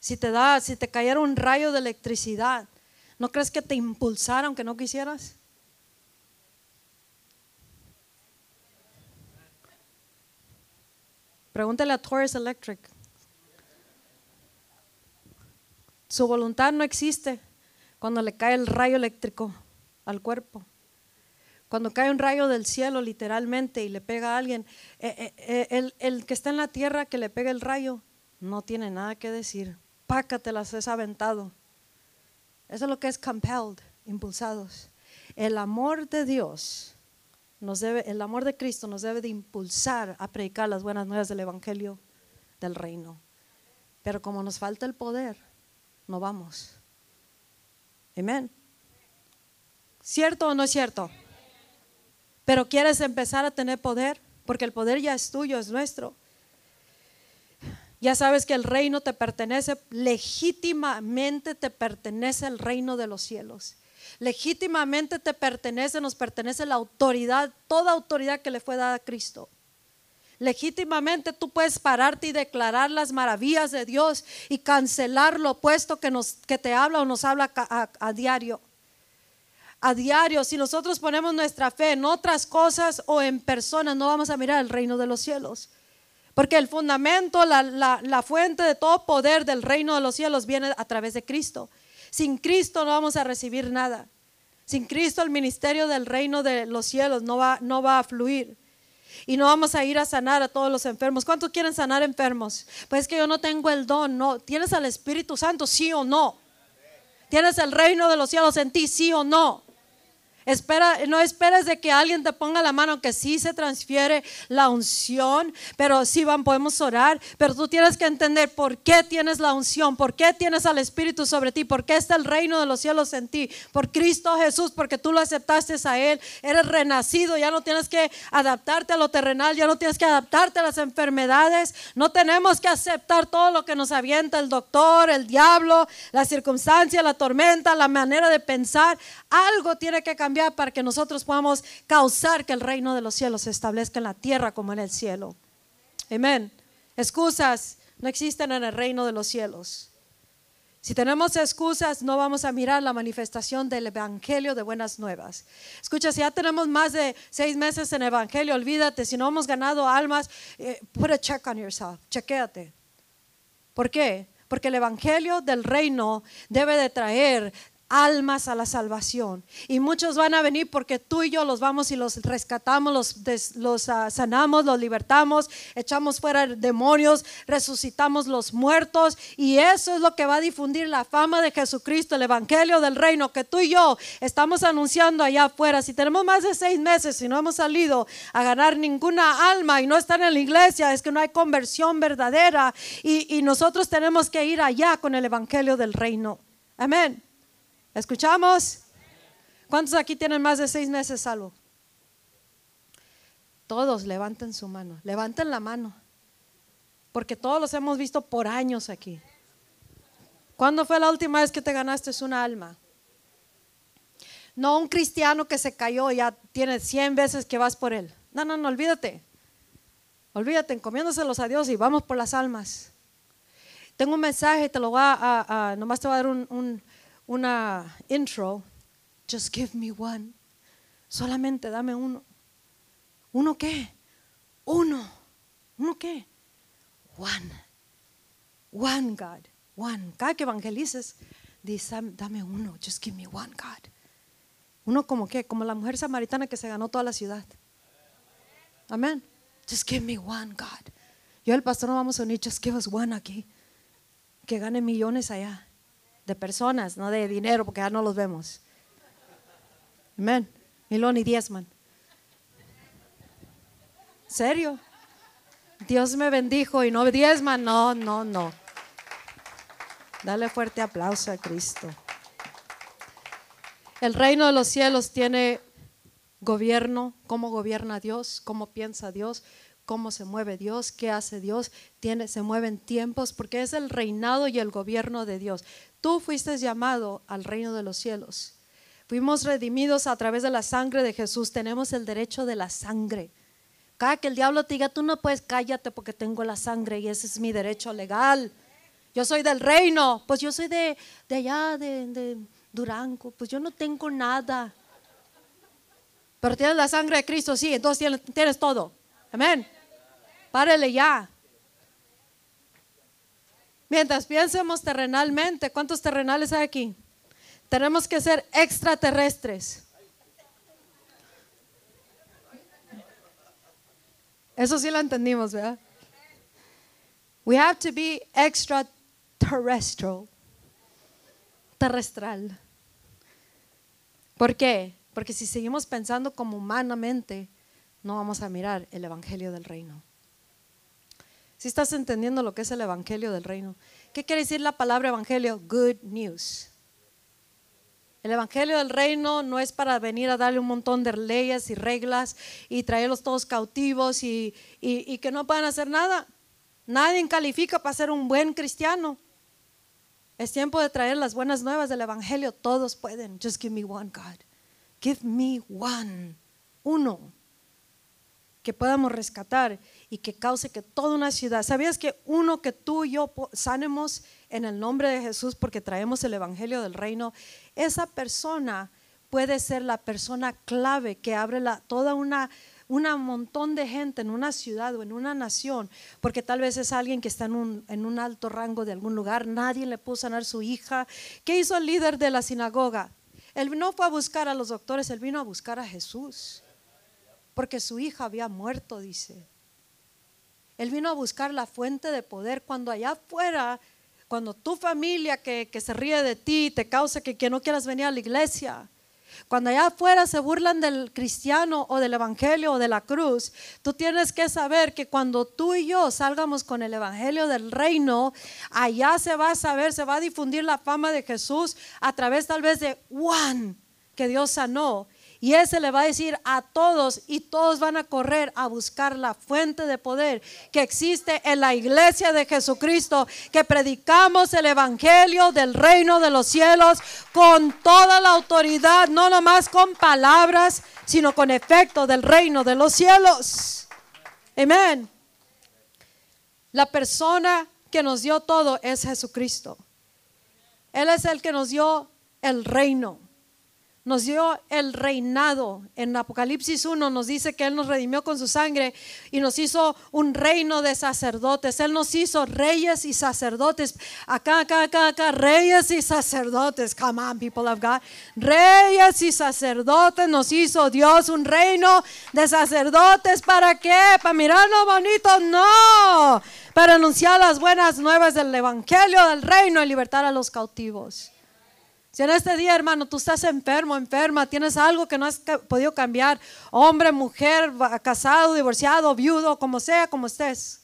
Si te da, si te cayera un rayo de electricidad, ¿no crees que te impulsara aunque no quisieras? Pregúntale a Taurus Electric. Su voluntad no existe cuando le cae el rayo eléctrico al cuerpo. Cuando cae un rayo del cielo literalmente y le pega a alguien, eh, eh, el, el, que está en la tierra que le pega el rayo no tiene nada que decir. Pácatelas, es aventado. Eso es lo que es compelled, impulsados. El amor de Dios nos debe, el amor de Cristo nos debe de impulsar a predicar las buenas nuevas del Evangelio del reino. Pero como nos falta el poder, no vamos. Amén. ¿Cierto o no es cierto? Pero quieres empezar a tener poder, porque el poder ya es tuyo, es nuestro. Ya sabes que el reino te pertenece, legítimamente te pertenece el reino de los cielos. Legítimamente te pertenece, nos pertenece la autoridad, toda autoridad que le fue dada a Cristo. Legítimamente tú puedes pararte y declarar las maravillas de Dios y cancelar lo opuesto que, nos, que te habla o nos habla a diario a diario, si nosotros ponemos nuestra fe en otras cosas o en personas, no vamos a mirar el reino de los cielos. Porque el fundamento, la, la, fuente de todo poder del reino de los cielos viene a través de Cristo. Sin Cristo no vamos a recibir nada. Sin Cristo el ministerio del reino de los cielos no va, no va a fluir. Y no vamos a ir a sanar a todos los enfermos. ¿Cuántos quieren sanar enfermos? Pues es que yo no tengo el don. No. ¿Tienes al Espíritu Santo? Sí o no. ¿Tienes el reino de los cielos en ti? Sí o no. Espera, no esperes de que alguien te ponga la mano, que sí se transfiere la unción, pero sí van, podemos orar, pero tú tienes que entender por qué tienes la unción, por qué tienes al Espíritu sobre ti, por qué está el reino de los cielos en ti, por Cristo Jesús, porque tú lo aceptaste a Él, eres renacido, ya no tienes que adaptarte a lo terrenal, ya no tienes que adaptarte a las enfermedades, no tenemos que aceptar todo lo que nos avienta el doctor, el diablo, la circunstancia, la tormenta, la manera de pensar, algo tiene que cambiar para que nosotros podamos causar que el reino de los cielos se establezca en la tierra como en el cielo. Amén. Excusas no existen en el reino de los cielos. Si tenemos excusas, no vamos a mirar la manifestación del Evangelio de buenas nuevas. Escucha, si ya tenemos más de seis meses en Evangelio, olvídate, si no hemos ganado almas, eh, put a check on yourself, chequéate. ¿Por qué? Porque el Evangelio del reino debe de traer almas a la salvación. Y muchos van a venir porque tú y yo los vamos y los rescatamos, los, ah, sanamos, los libertamos, echamos fuera demonios, resucitamos los muertos. Y eso es lo que va a difundir la fama de Jesucristo, el Evangelio del Reino, que tú y yo estamos anunciando allá afuera. Si tenemos más de seis meses y no hemos salido a ganar ninguna alma y no estar en la iglesia, es que no hay conversión verdadera. Y, y nosotros tenemos que ir allá con el Evangelio del Reino. Amén. ¿Escuchamos? ¿Cuántos aquí tienen más de seis meses salvo? Todos levanten su mano, levanten la mano, porque todos los hemos visto por años aquí. ¿Cuándo fue la última vez que te ganaste una alma? No un cristiano que se cayó, ya tiene 100 veces que vas por él. No, no, no, olvídate. Olvídate, encomiéndoselos a Dios y vamos por las almas. Tengo un mensaje, te lo voy a, nomás te voy a dar un, una intro, just give me one. Solamente dame uno. ¿Uno qué? Uno. ¿Uno qué? One. One God. One. Cada que evangelices, dice, dame uno. Just give me one God. Uno como qué? Como la mujer samaritana que se ganó toda la ciudad. Amén. Just give me one God. Yo y el pastor no vamos a unir, just give us one aquí. Que gane millones allá de personas, no de dinero, porque ya no los vemos. Amén. Milón y diezman. ¿Serio? Dios me bendijo y no diezman. No, no, no. Dale fuerte aplauso a Cristo. El reino de los cielos tiene gobierno, cómo gobierna Dios, cómo piensa Dios, cómo se mueve Dios, qué hace Dios, tiene, se mueven tiempos, porque es el reinado y el gobierno de Dios. Tú fuiste llamado al reino de los cielos. Fuimos redimidos a través de la sangre de Jesús. Tenemos el derecho de la sangre. Cada que el diablo te diga, tú no puedes, cállate porque tengo la sangre y ese es mi derecho legal. Yo soy del reino, pues yo soy de, allá, de, de Durango, pues yo no tengo nada. Pero tienes la sangre de Cristo, sí, entonces tienes todo. Amén. Párele ya. Mientras piensemos terrenalmente, ¿cuántos terrenales hay aquí? Tenemos que ser extraterrestres. Eso sí lo entendimos, ¿verdad? We have to be extraterrestrial. Terrestral. ¿Por qué? Porque si seguimos pensando como humanamente, no vamos a mirar el Evangelio del Reino. Si estás entendiendo lo que es el Evangelio del Reino. ¿Qué quiere decir la palabra Evangelio? Good news. El Evangelio del Reino no es para venir a darle un montón de leyes y reglas y traerlos todos cautivos y, que no puedan hacer nada. Nadie califica para ser un buen cristiano. Es tiempo de traer las buenas nuevas del Evangelio. Todos pueden. Just give me one, God. Give me one. Uno. Que podamos rescatar y que cause que toda una ciudad. ¿Sabías que uno que tú y yo sanemos en el nombre de Jesús porque traemos el Evangelio del Reino? Esa persona puede ser la persona clave que abre toda una un montón de gente en una ciudad o en una nación, porque tal vez es alguien que está en un, en un alto rango de algún lugar, nadie le pudo sanar su hija. ¿Qué hizo el líder de la sinagoga? Él no fue a buscar a los doctores, él vino a buscar a Jesús, porque su hija había muerto, dice. Él vino a buscar la fuente de poder cuando allá afuera, cuando tu familia que, que se ríe de ti te causa que, que no quieras venir a la iglesia. Cuando allá afuera se burlan del cristiano o del evangelio o de la cruz, tú tienes que saber que cuando tú y yo salgamos con el evangelio del reino, allá se va a saber, se va a difundir la fama de Jesús a través tal vez de Juan que Dios sanó y ese le va a decir a todos y todos van a correr a buscar la fuente de poder que existe en la iglesia de Jesucristo, que predicamos el Evangelio del reino de los cielos con toda la autoridad, no nomás con palabras, sino con efecto del reino de los cielos. Amén. La persona que nos dio todo es Jesucristo. Él es el que nos dio el reino nos dio el reinado. En Apocalipsis 1 nos dice que Él nos redimió con su sangre y nos hizo un reino de sacerdotes. Él nos hizo reyes y sacerdotes. Acá, acá, acá, acá, reyes y sacerdotes. Come on, people of God. Reyes y sacerdotes nos hizo Dios un reino de sacerdotes. ¿Para qué? ¿Para mirarnos bonito? No. Para anunciar las buenas nuevas del Evangelio del reino y libertar a los cautivos. Si en este día, hermano, tú estás enfermo, enferma, tienes algo que no has podido cambiar, hombre, mujer, casado, divorciado, viudo, como sea, como estés.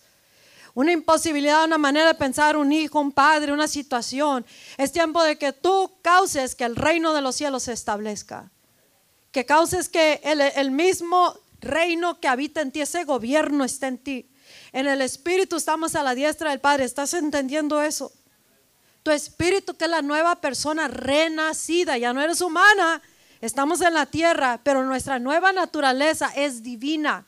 Una imposibilidad, una manera de pensar, un hijo, un padre, una situación. Es tiempo de que tú causes que el reino de los cielos se establezca. Que causes que el, mismo reino que habita en ti, ese gobierno esté en ti. En el Espíritu estamos a la diestra del Padre. ¿Estás entendiendo eso? Tu espíritu, que es la nueva persona renacida, ya no eres humana, estamos en la tierra, pero nuestra nueva naturaleza es divina.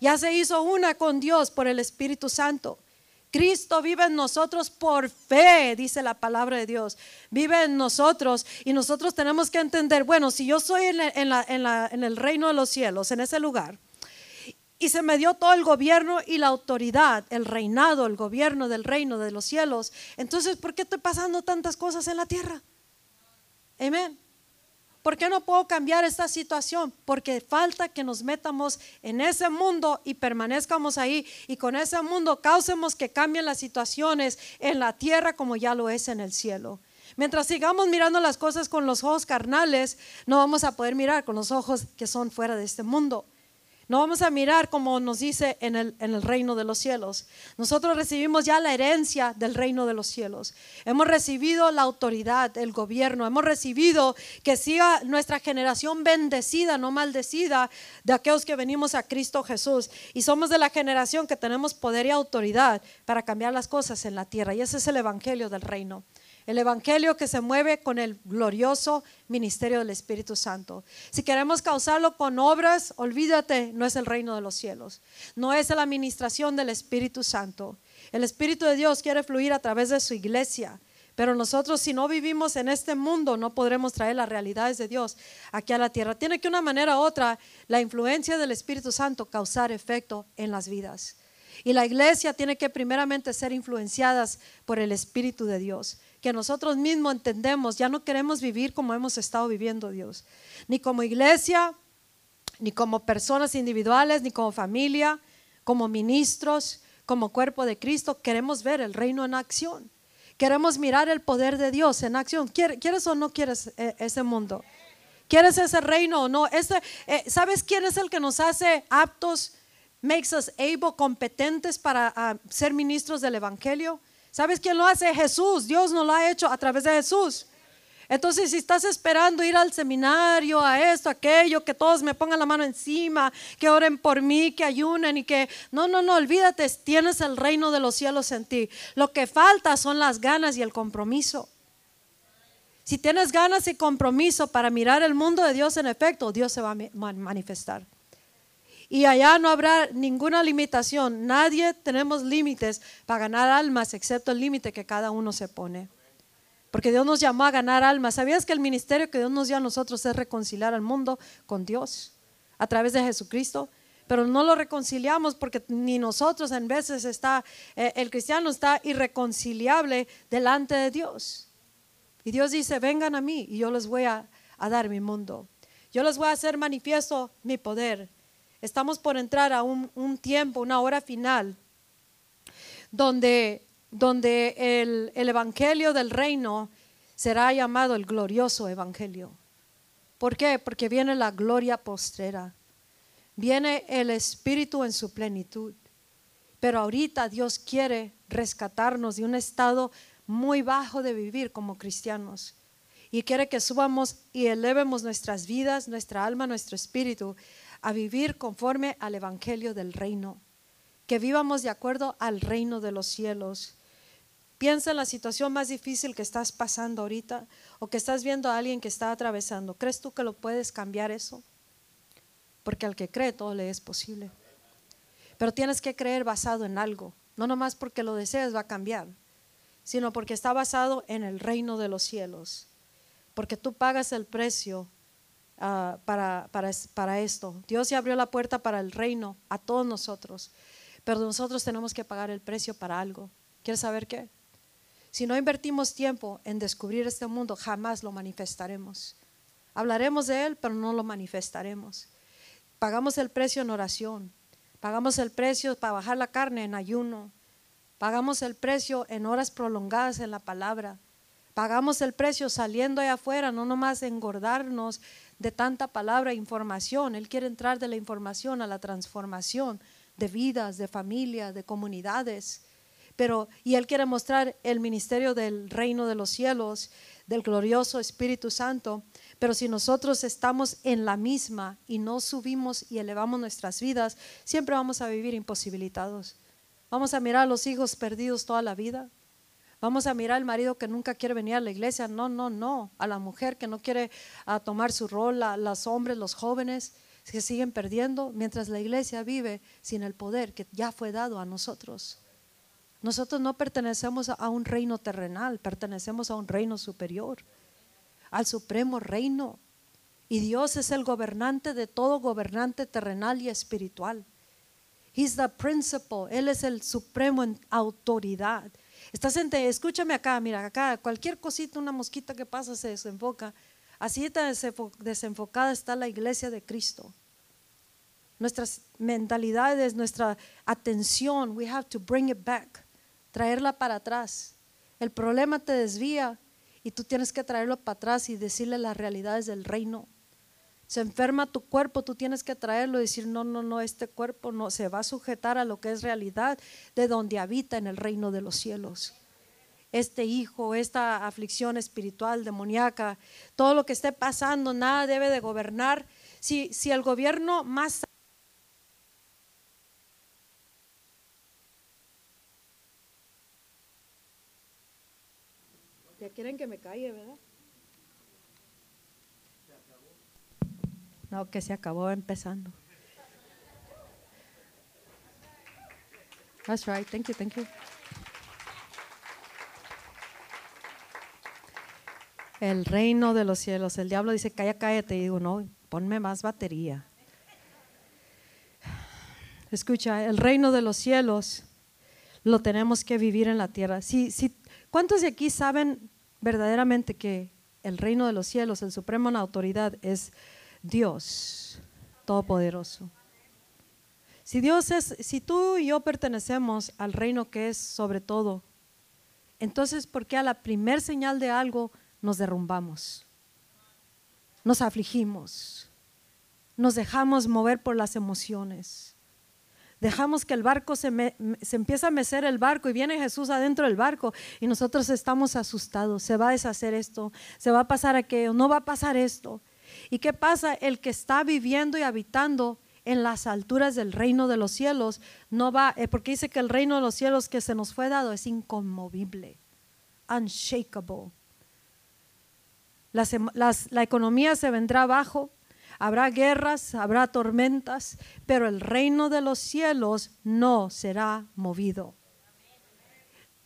Ya se hizo una con Dios por el Espíritu Santo. Cristo vive en nosotros por fe, dice la palabra de Dios. Vive en nosotros y nosotros tenemos que entender, bueno, si yo soy en, en el reino de los cielos, en ese lugar, y se me dio todo el gobierno y la autoridad, el reinado, el gobierno del reino de los cielos. Entonces, ¿por qué estoy pasando tantas cosas en la tierra? Amén. ¿Por qué no puedo cambiar esta situación? Porque falta que nos metamos en ese mundo y permanezcamos ahí y con ese mundo causemos que cambien las situaciones en la tierra como ya lo es en el cielo. Mientras sigamos mirando las cosas con los ojos carnales, no vamos a poder mirar con los ojos que son fuera de este mundo. No vamos a mirar como nos dice en el, en el, reino de los cielos. Nosotros recibimos ya la herencia del reino de los cielos. Hemos recibido la autoridad, el gobierno. Hemos recibido que siga nuestra generación bendecida, no maldecida, de aquellos que venimos a Cristo Jesús. Y somos de la generación que tenemos poder y autoridad para cambiar las cosas en la tierra. Y ese es el evangelio del reino. El Evangelio que se mueve con el glorioso ministerio del Espíritu Santo. Si queremos causarlo con obras, olvídate, no es el reino de los cielos. No es la administración del Espíritu Santo. El Espíritu de Dios quiere fluir a través de su iglesia. Pero nosotros si no vivimos en este mundo no podremos traer las realidades de Dios aquí a la tierra. Tiene que una manera u otra la influencia del Espíritu Santo causar efecto en las vidas. Y la iglesia tiene que primeramente ser influenciadas por el Espíritu de Dios que nosotros mismos entendemos, ya no queremos vivir como hemos estado viviendo Dios, ni como iglesia, ni como personas individuales, ni como familia, como ministros, como cuerpo de Cristo, queremos ver el reino en acción. Queremos mirar el poder de Dios en acción. ¿Quieres o no quieres eh, ese mundo? ¿Quieres ese reino o no? Este, eh, ¿Sabes quién es el que nos hace aptos, makes us able, competentes para ah, ser ministros del Evangelio? ¿Sabes quién lo hace? Jesús. Dios nos lo ha hecho a través de Jesús. Entonces, si estás esperando ir al seminario, a esto, aquello, que todos me pongan la mano encima, que oren por mí, que ayunen y que... No, no, no, olvídate, tienes el reino de los cielos en ti. Lo que falta son las ganas y el compromiso. Si tienes ganas y compromiso para mirar el mundo de Dios en efecto, Dios se va a manifestar. Y allá no habrá ninguna limitación. Nadie tenemos límites para ganar almas, excepto el límite que cada uno se pone. Porque Dios nos llamó a ganar almas. ¿Sabías que el ministerio que Dios nos dio a nosotros es reconciliar al mundo con Dios a través de Jesucristo? Pero no lo reconciliamos porque ni nosotros en veces está, eh, el cristiano está irreconciliable delante de Dios. Y Dios dice, vengan a mí y yo les voy a, dar mi mundo. Yo les voy a hacer manifiesto mi poder. Estamos por entrar a un, tiempo, una hora final, donde donde el, Evangelio del reino será llamado el glorioso Evangelio. ¿Por qué? Porque viene la gloria postrera, viene el Espíritu en su plenitud. Pero ahorita Dios quiere rescatarnos de un estado muy bajo de vivir como cristianos. Y quiere que subamos y elevemos nuestras vidas, nuestra alma, nuestro espíritu a vivir conforme al Evangelio del reino. Que vivamos de acuerdo al reino de los cielos. Piensa en la situación más difícil que estás pasando ahorita o que estás viendo a alguien que está atravesando. ¿Crees tú que lo puedes cambiar eso? Porque al que cree todo le es posible. Pero tienes que creer basado en algo. No nomás porque lo deseas va a cambiar, sino porque está basado en el reino de los cielos. Porque tú pagas el precio ah, para, para, para esto. Dios ya abrió la puerta para el reino a todos nosotros. Pero nosotros tenemos que pagar el precio para algo. ¿Quieres saber qué? Si no invertimos tiempo en descubrir este mundo, jamás lo manifestaremos. Hablaremos de él, pero no lo manifestaremos. Pagamos el precio en oración, pagamos el precio para bajar la carne en ayuno, pagamos el precio en horas prolongadas en la palabra, pagamos el precio saliendo allá afuera, no nomás engordarnos de tanta palabra e información. Él quiere entrar de la información a la transformación de vidas, de familias, de comunidades pero y él quiere mostrar el ministerio del reino de los cielos, del glorioso Espíritu Santo, pero si nosotros estamos en la misma y no subimos y elevamos nuestras vidas, siempre vamos a vivir imposibilitados. Vamos a mirar a los hijos perdidos toda la vida. Vamos a mirar al marido que nunca quiere venir a la iglesia. No, no, no. A la mujer que no quiere ah, tomar su rol, a los hombres, los jóvenes que siguen perdiendo mientras la iglesia vive sin el poder que ya fue dado a nosotros. Nosotros no pertenecemos a un reino terrenal, pertenecemos a un reino superior, al supremo reino. Y Dios es el gobernante de todo gobernante terrenal y espiritual. He's the principal, Él es el supremo en autoridad. Estás en, escúchame acá, mira, acá cualquier cosita, una mosquita que pasa se desenfoca. Así desenfocada está la iglesia de Cristo. Nuestras mentalidades, nuestra atención, we have to bring it back traerla para atrás. El problema te desvía y tú tienes que traerlo para atrás y decirle las realidades del reino. Se enferma tu cuerpo, tú tienes que traerlo y decir, no, no, no, este cuerpo no se va a sujetar a lo que es realidad de donde habita en el reino de los cielos. Este hijo, esta aflicción espiritual, demoníaca, todo lo que esté pasando, nada debe de gobernar. Si, si el gobierno más quieren que me calle, ¿verdad? No, que se acabó empezando. That's right. Thank you, thank you. El reino de los cielos. El diablo dice, calla, cállate. Y digo, no, ponme más batería. Escucha, el reino de los cielos lo tenemos que vivir en la tierra. Si, si, ¿Cuántos de aquí saben verdaderamente que el reino de los cielos, el supremo en autoridad es Dios Todopoderoso. Si Dios es, si tú y yo pertenecemos al reino que es sobre todo, entonces ¿por qué a la primer señal de algo nos derrumbamos? Nos afligimos, nos dejamos mover por las emociones dejamos que el barco se, se, empieza a mecer el barco y viene Jesús adentro del barco y nosotros estamos asustados. Se va a deshacer esto, se va a pasar aquello, no va a pasar esto. ¿Y qué pasa? El que está viviendo y habitando en las alturas del reino de los cielos no va, eh, porque dice que el reino de los cielos que se nos fue dado es inconmovible, unshakable. la economía se vendrá abajo, habrá guerras, habrá tormentas, pero el reino de los cielos no será movido.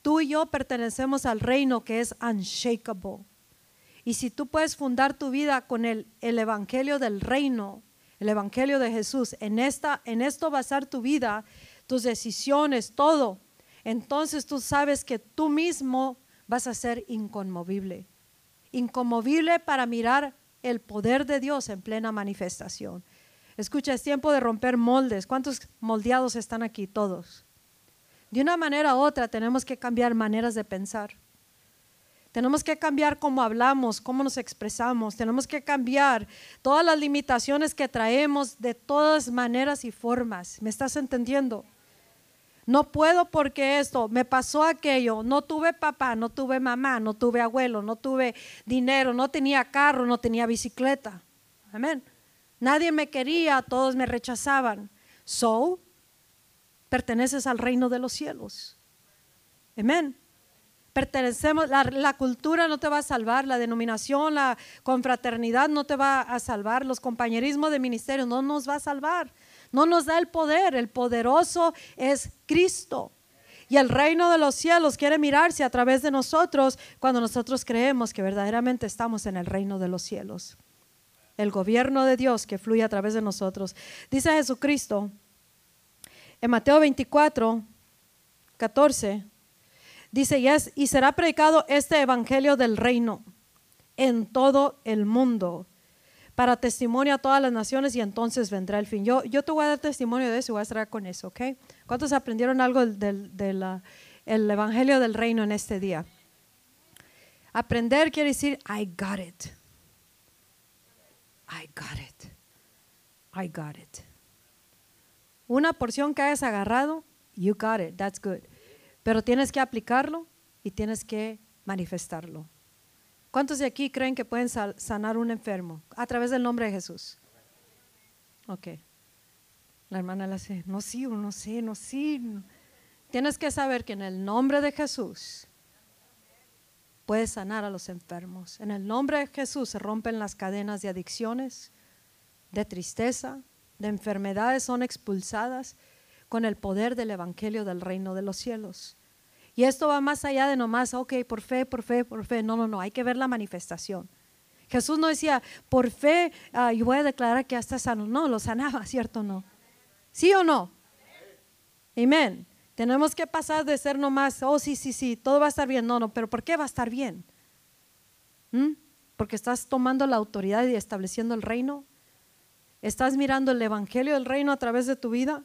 Tú y yo pertenecemos al reino que es unshakable. Y si tú puedes fundar tu vida con el, el evangelio del reino, el evangelio de Jesús, en, esta, en esto basar tu vida, tus decisiones, todo, entonces tú sabes que tú mismo vas a ser inconmovible. Inconmovible para mirar el poder de Dios en plena manifestación. Escucha, es tiempo de romper moldes. ¿Cuántos moldeados están aquí? Todos. De una manera u otra tenemos que cambiar maneras de pensar. Tenemos que cambiar cómo hablamos, cómo nos expresamos. Tenemos que cambiar todas las limitaciones que traemos de todas maneras y formas. ¿Me estás entendiendo? No puedo porque esto, me pasó aquello, no tuve papá, no tuve mamá, no tuve abuelo, no tuve dinero, no tenía carro, no tenía bicicleta. Amén. Nadie me quería, todos me rechazaban. So, perteneces al reino de los cielos. Amén. Pertenecemos, la, la, cultura no te va a salvar, la denominación, la confraternidad no te va a salvar, los compañerismos de ministerio no nos va a salvar. No nos da el poder, el poderoso es Cristo. Y el reino de los cielos quiere mirarse a través de nosotros cuando nosotros creemos que verdaderamente estamos en el reino de los cielos. El gobierno de Dios que fluye a través de nosotros. Dice Jesucristo en Mateo 24, 14, dice, y, y será predicado este evangelio del reino en todo el mundo para testimonio a todas las naciones y entonces vendrá el fin. Yo, yo te voy a dar testimonio de eso y voy a cerrar con eso, ¿ok? ¿Cuántos aprendieron algo del, del Evangelio del Reino en este día? Aprender quiere decir, I got it. I got it. I got it. Una porción que hayas agarrado, you got it, that's good. Pero tienes que aplicarlo y tienes que manifestarlo. ¿Cuántos de aquí creen que pueden sanar un enfermo a través del nombre de Jesús? Ok. La hermana le hace, no sí, no sé, no sí. Tienes que saber que en el nombre de Jesús puedes sanar a los enfermos. En el nombre de Jesús se rompen las cadenas de adicciones, de tristeza, de enfermedades son expulsadas con el poder del Evangelio del reino de los cielos. Y esto va más allá de nomás, ok, por fe, por fe, por fe. No, no, no, hay que ver la manifestación. Jesús no decía, por fe, uh, yo voy a declarar que ya está sano. No, lo sanaba, [LAUGHS] ¿cierto o no? ¿Sí o no? Amén. Tenemos que pasar de ser nomás, oh, sí, sí, sí, todo va a estar bien. No, no, pero ¿por qué va a estar bien? ¿Mm? Porque estás tomando la autoridad y estableciendo el reino. Estás mirando el evangelio del reino a través de tu vida.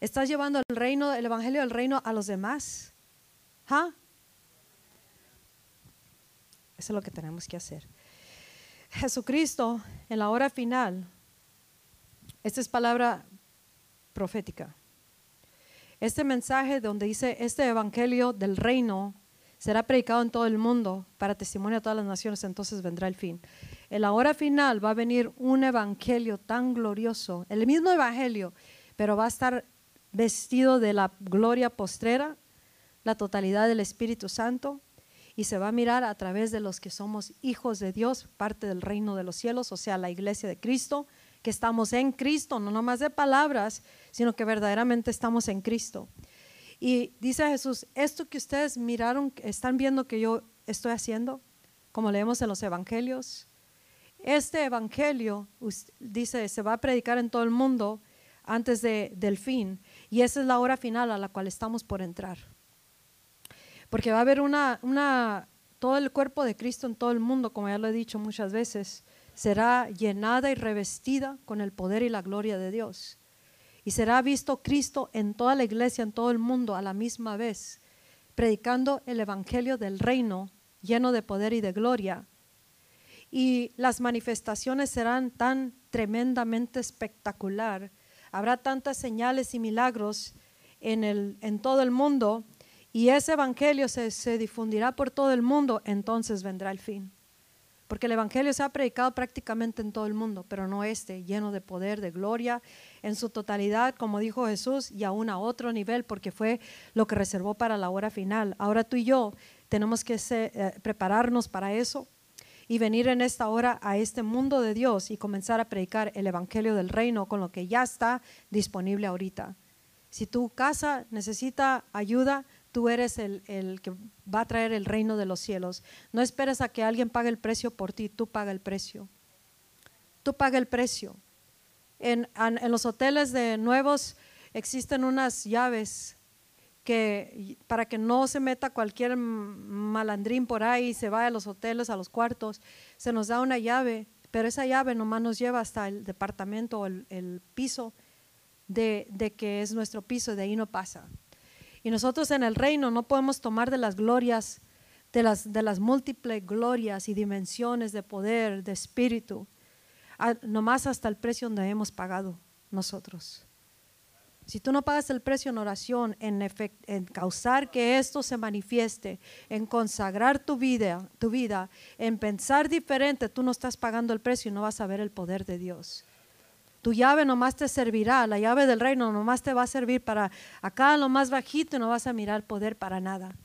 Estás llevando el reino, el evangelio del reino a los demás. ¿Ah? Eso es lo que tenemos que hacer. Jesucristo, en la hora final, esta es palabra profética. Este mensaje donde dice, este evangelio del reino será predicado en todo el mundo para testimonio a todas las naciones, entonces vendrá el fin. En la hora final va a venir un evangelio tan glorioso, el mismo evangelio, pero va a estar vestido de la gloria postrera la totalidad del Espíritu Santo y se va a mirar a través de los que somos hijos de Dios, parte del reino de los cielos, o sea, la iglesia de Cristo, que estamos en Cristo, no nomás de palabras, sino que verdaderamente estamos en Cristo. Y dice Jesús, esto que ustedes miraron, están viendo que yo estoy haciendo, como leemos en los evangelios, este evangelio, dice, se va a predicar en todo el mundo antes de, del fin, y esa es la hora final a la cual estamos por entrar. Porque va a haber una, una, todo el cuerpo de Cristo en todo el mundo, como ya lo he dicho muchas veces, será llenada y revestida con el poder y la gloria de Dios. Y será visto Cristo en toda la iglesia, en todo el mundo, a la misma vez, predicando el Evangelio del reino, lleno de poder y de gloria. Y las manifestaciones serán tan tremendamente espectacular. Habrá tantas señales y milagros en, el, en todo el mundo y ese evangelio se, difundirá por todo el mundo, entonces vendrá el fin. Porque el evangelio se ha predicado prácticamente en todo el mundo, pero no este, lleno de poder, de gloria, en su totalidad, como dijo Jesús, y aún a otro nivel, porque fue lo que reservó para la hora final. Ahora tú y yo tenemos que eh, prepararnos para eso. Y venir en esta hora a este mundo de Dios y comenzar a predicar el Evangelio del Reino con lo que ya está disponible ahorita. Si tu casa necesita ayuda, tú eres el, el, que va a traer el reino de los cielos. No esperes a que alguien pague el precio por ti, tú paga el precio. Tú paga el precio. En, en los hoteles de nuevos existen unas llaves que para que no se meta cualquier malandrín por ahí se vaya a los hoteles, a los cuartos, se nos da una llave, pero esa llave nomás nos lleva hasta el departamento o el, el piso de, de, que es nuestro piso, de ahí no pasa. Y nosotros en el reino no podemos tomar de las glorias, de las, de las múltiples glorias y dimensiones de poder, de espíritu, nomás hasta el precio donde hemos pagado nosotros. Si tú no pagas el precio en oración, en, causar que esto se manifieste, en consagrar tu vida, tu vida, en pensar diferente, tú no estás pagando el precio y no vas a ver el poder de Dios. Tu llave nomás te servirá, la llave del reino nomás te va a servir para acá lo más bajito y no vas a mirar poder para nada.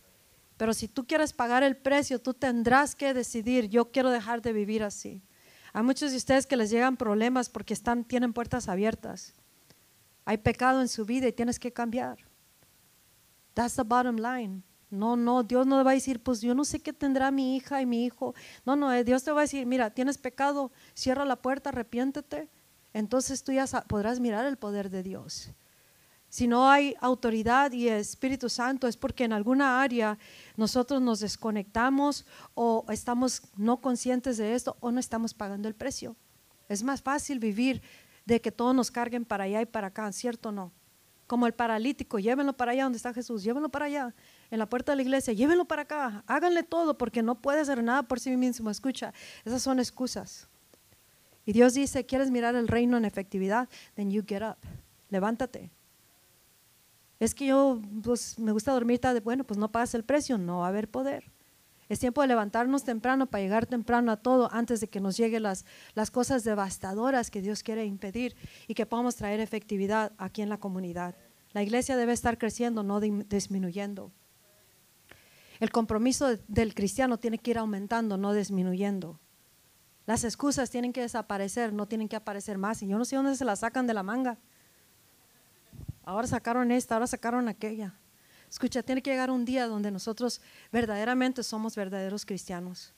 Pero si tú quieres pagar el precio, tú tendrás que decidir, yo quiero dejar de vivir así. Hay muchos de ustedes que les llegan problemas porque están, tienen puertas abiertas. Hay pecado en su vida y tienes que cambiar. That's the bottom line. No, no, Dios no va a decir, pues yo no sé qué tendrá mi hija y mi hijo. No, no, eh, Dios te va a decir, mira, tienes pecado, cierra la puerta, arrepiéntete. Entonces tú ya podrás mirar el poder de Dios. Si no hay autoridad y Espíritu Santo es porque en alguna área nosotros nos desconectamos o estamos no conscientes de esto o no estamos pagando el precio. Es más fácil vivir de que todos nos carguen para allá y para acá, ¿cierto o no? Como el paralítico, llévenlo para allá donde está Jesús, llévenlo para allá, en la puerta de la iglesia, llévenlo para acá, háganle todo porque no puede hacer nada por sí mismo. Escucha, esas son excusas. Y Dios dice, ¿quieres mirar el reino en efectividad? Then you get up, levántate. Es que yo pues, me gusta dormir tarde, bueno, pues no pagas el precio, no va a haber poder. Es tiempo de levantarnos temprano para llegar temprano a todo antes de que nos lleguen las, las cosas devastadoras que Dios quiere impedir y que podamos traer efectividad aquí en la comunidad. La iglesia debe estar creciendo, no disminuyendo. El compromiso del cristiano tiene que ir aumentando, no disminuyendo. Las excusas tienen que desaparecer, no tienen que aparecer más. Y yo no sé dónde se las sacan de la manga. Ahora sacaron esta, ahora sacaron aquella. Escucha, tiene que llegar un día donde nosotros verdaderamente somos verdaderos cristianos,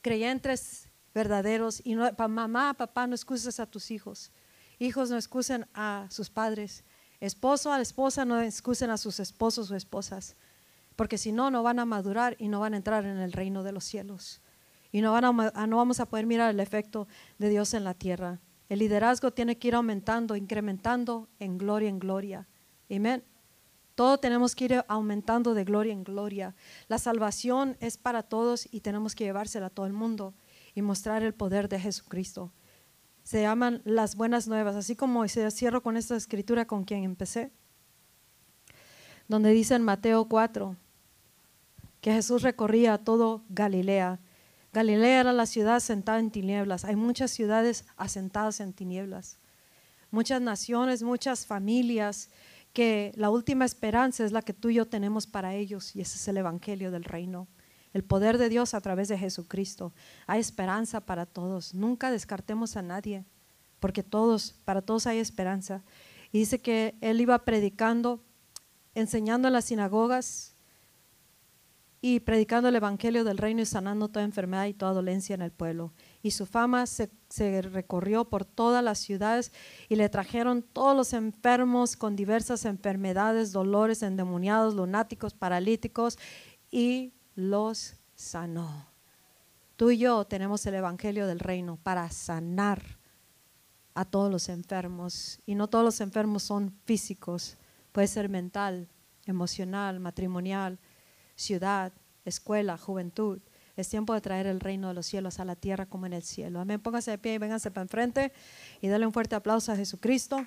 creyentes verdaderos. Y no, mamá, papá, no excuses a tus hijos. Hijos no excusen a sus padres. Esposo a la esposa no excusen a sus esposos o esposas. Porque si no, no van a madurar y no van a entrar en el reino de los cielos. Y no, van a, no vamos a poder mirar el efecto de Dios en la tierra. El liderazgo tiene que ir aumentando, incrementando en gloria en gloria. Amén. Todo tenemos que ir aumentando de gloria en gloria. La salvación es para todos y tenemos que llevársela a todo el mundo y mostrar el poder de Jesucristo. Se llaman las buenas nuevas, así como se cierro con esta escritura con quien empecé, donde dice en Mateo 4 que Jesús recorría todo Galilea. Galilea era la ciudad asentada en tinieblas. Hay muchas ciudades asentadas en tinieblas. Muchas naciones, muchas familias que la última esperanza es la que tú y yo tenemos para ellos y ese es el Evangelio del Reino. El poder de Dios a través de Jesucristo. Hay esperanza para todos. Nunca descartemos a nadie, porque todos, para todos hay esperanza. Y dice que él iba predicando, enseñando en las sinagogas y predicando el Evangelio del Reino y sanando toda enfermedad y toda dolencia en el pueblo y su fama se, recorrió por todas las ciudades y le trajeron todos los enfermos con diversas enfermedades, dolores, endemoniados, lunáticos, paralíticos y los sanó. Tú y yo tenemos el Evangelio del Reino para sanar a todos los enfermos y no todos los enfermos son físicos, puede ser mental, emocional, matrimonial, ciudad, escuela, juventud. Es tiempo de traer el reino de los cielos a la tierra como en el cielo. Amén. Póngase de pie y vénganse para enfrente y dale un fuerte aplauso a Jesucristo.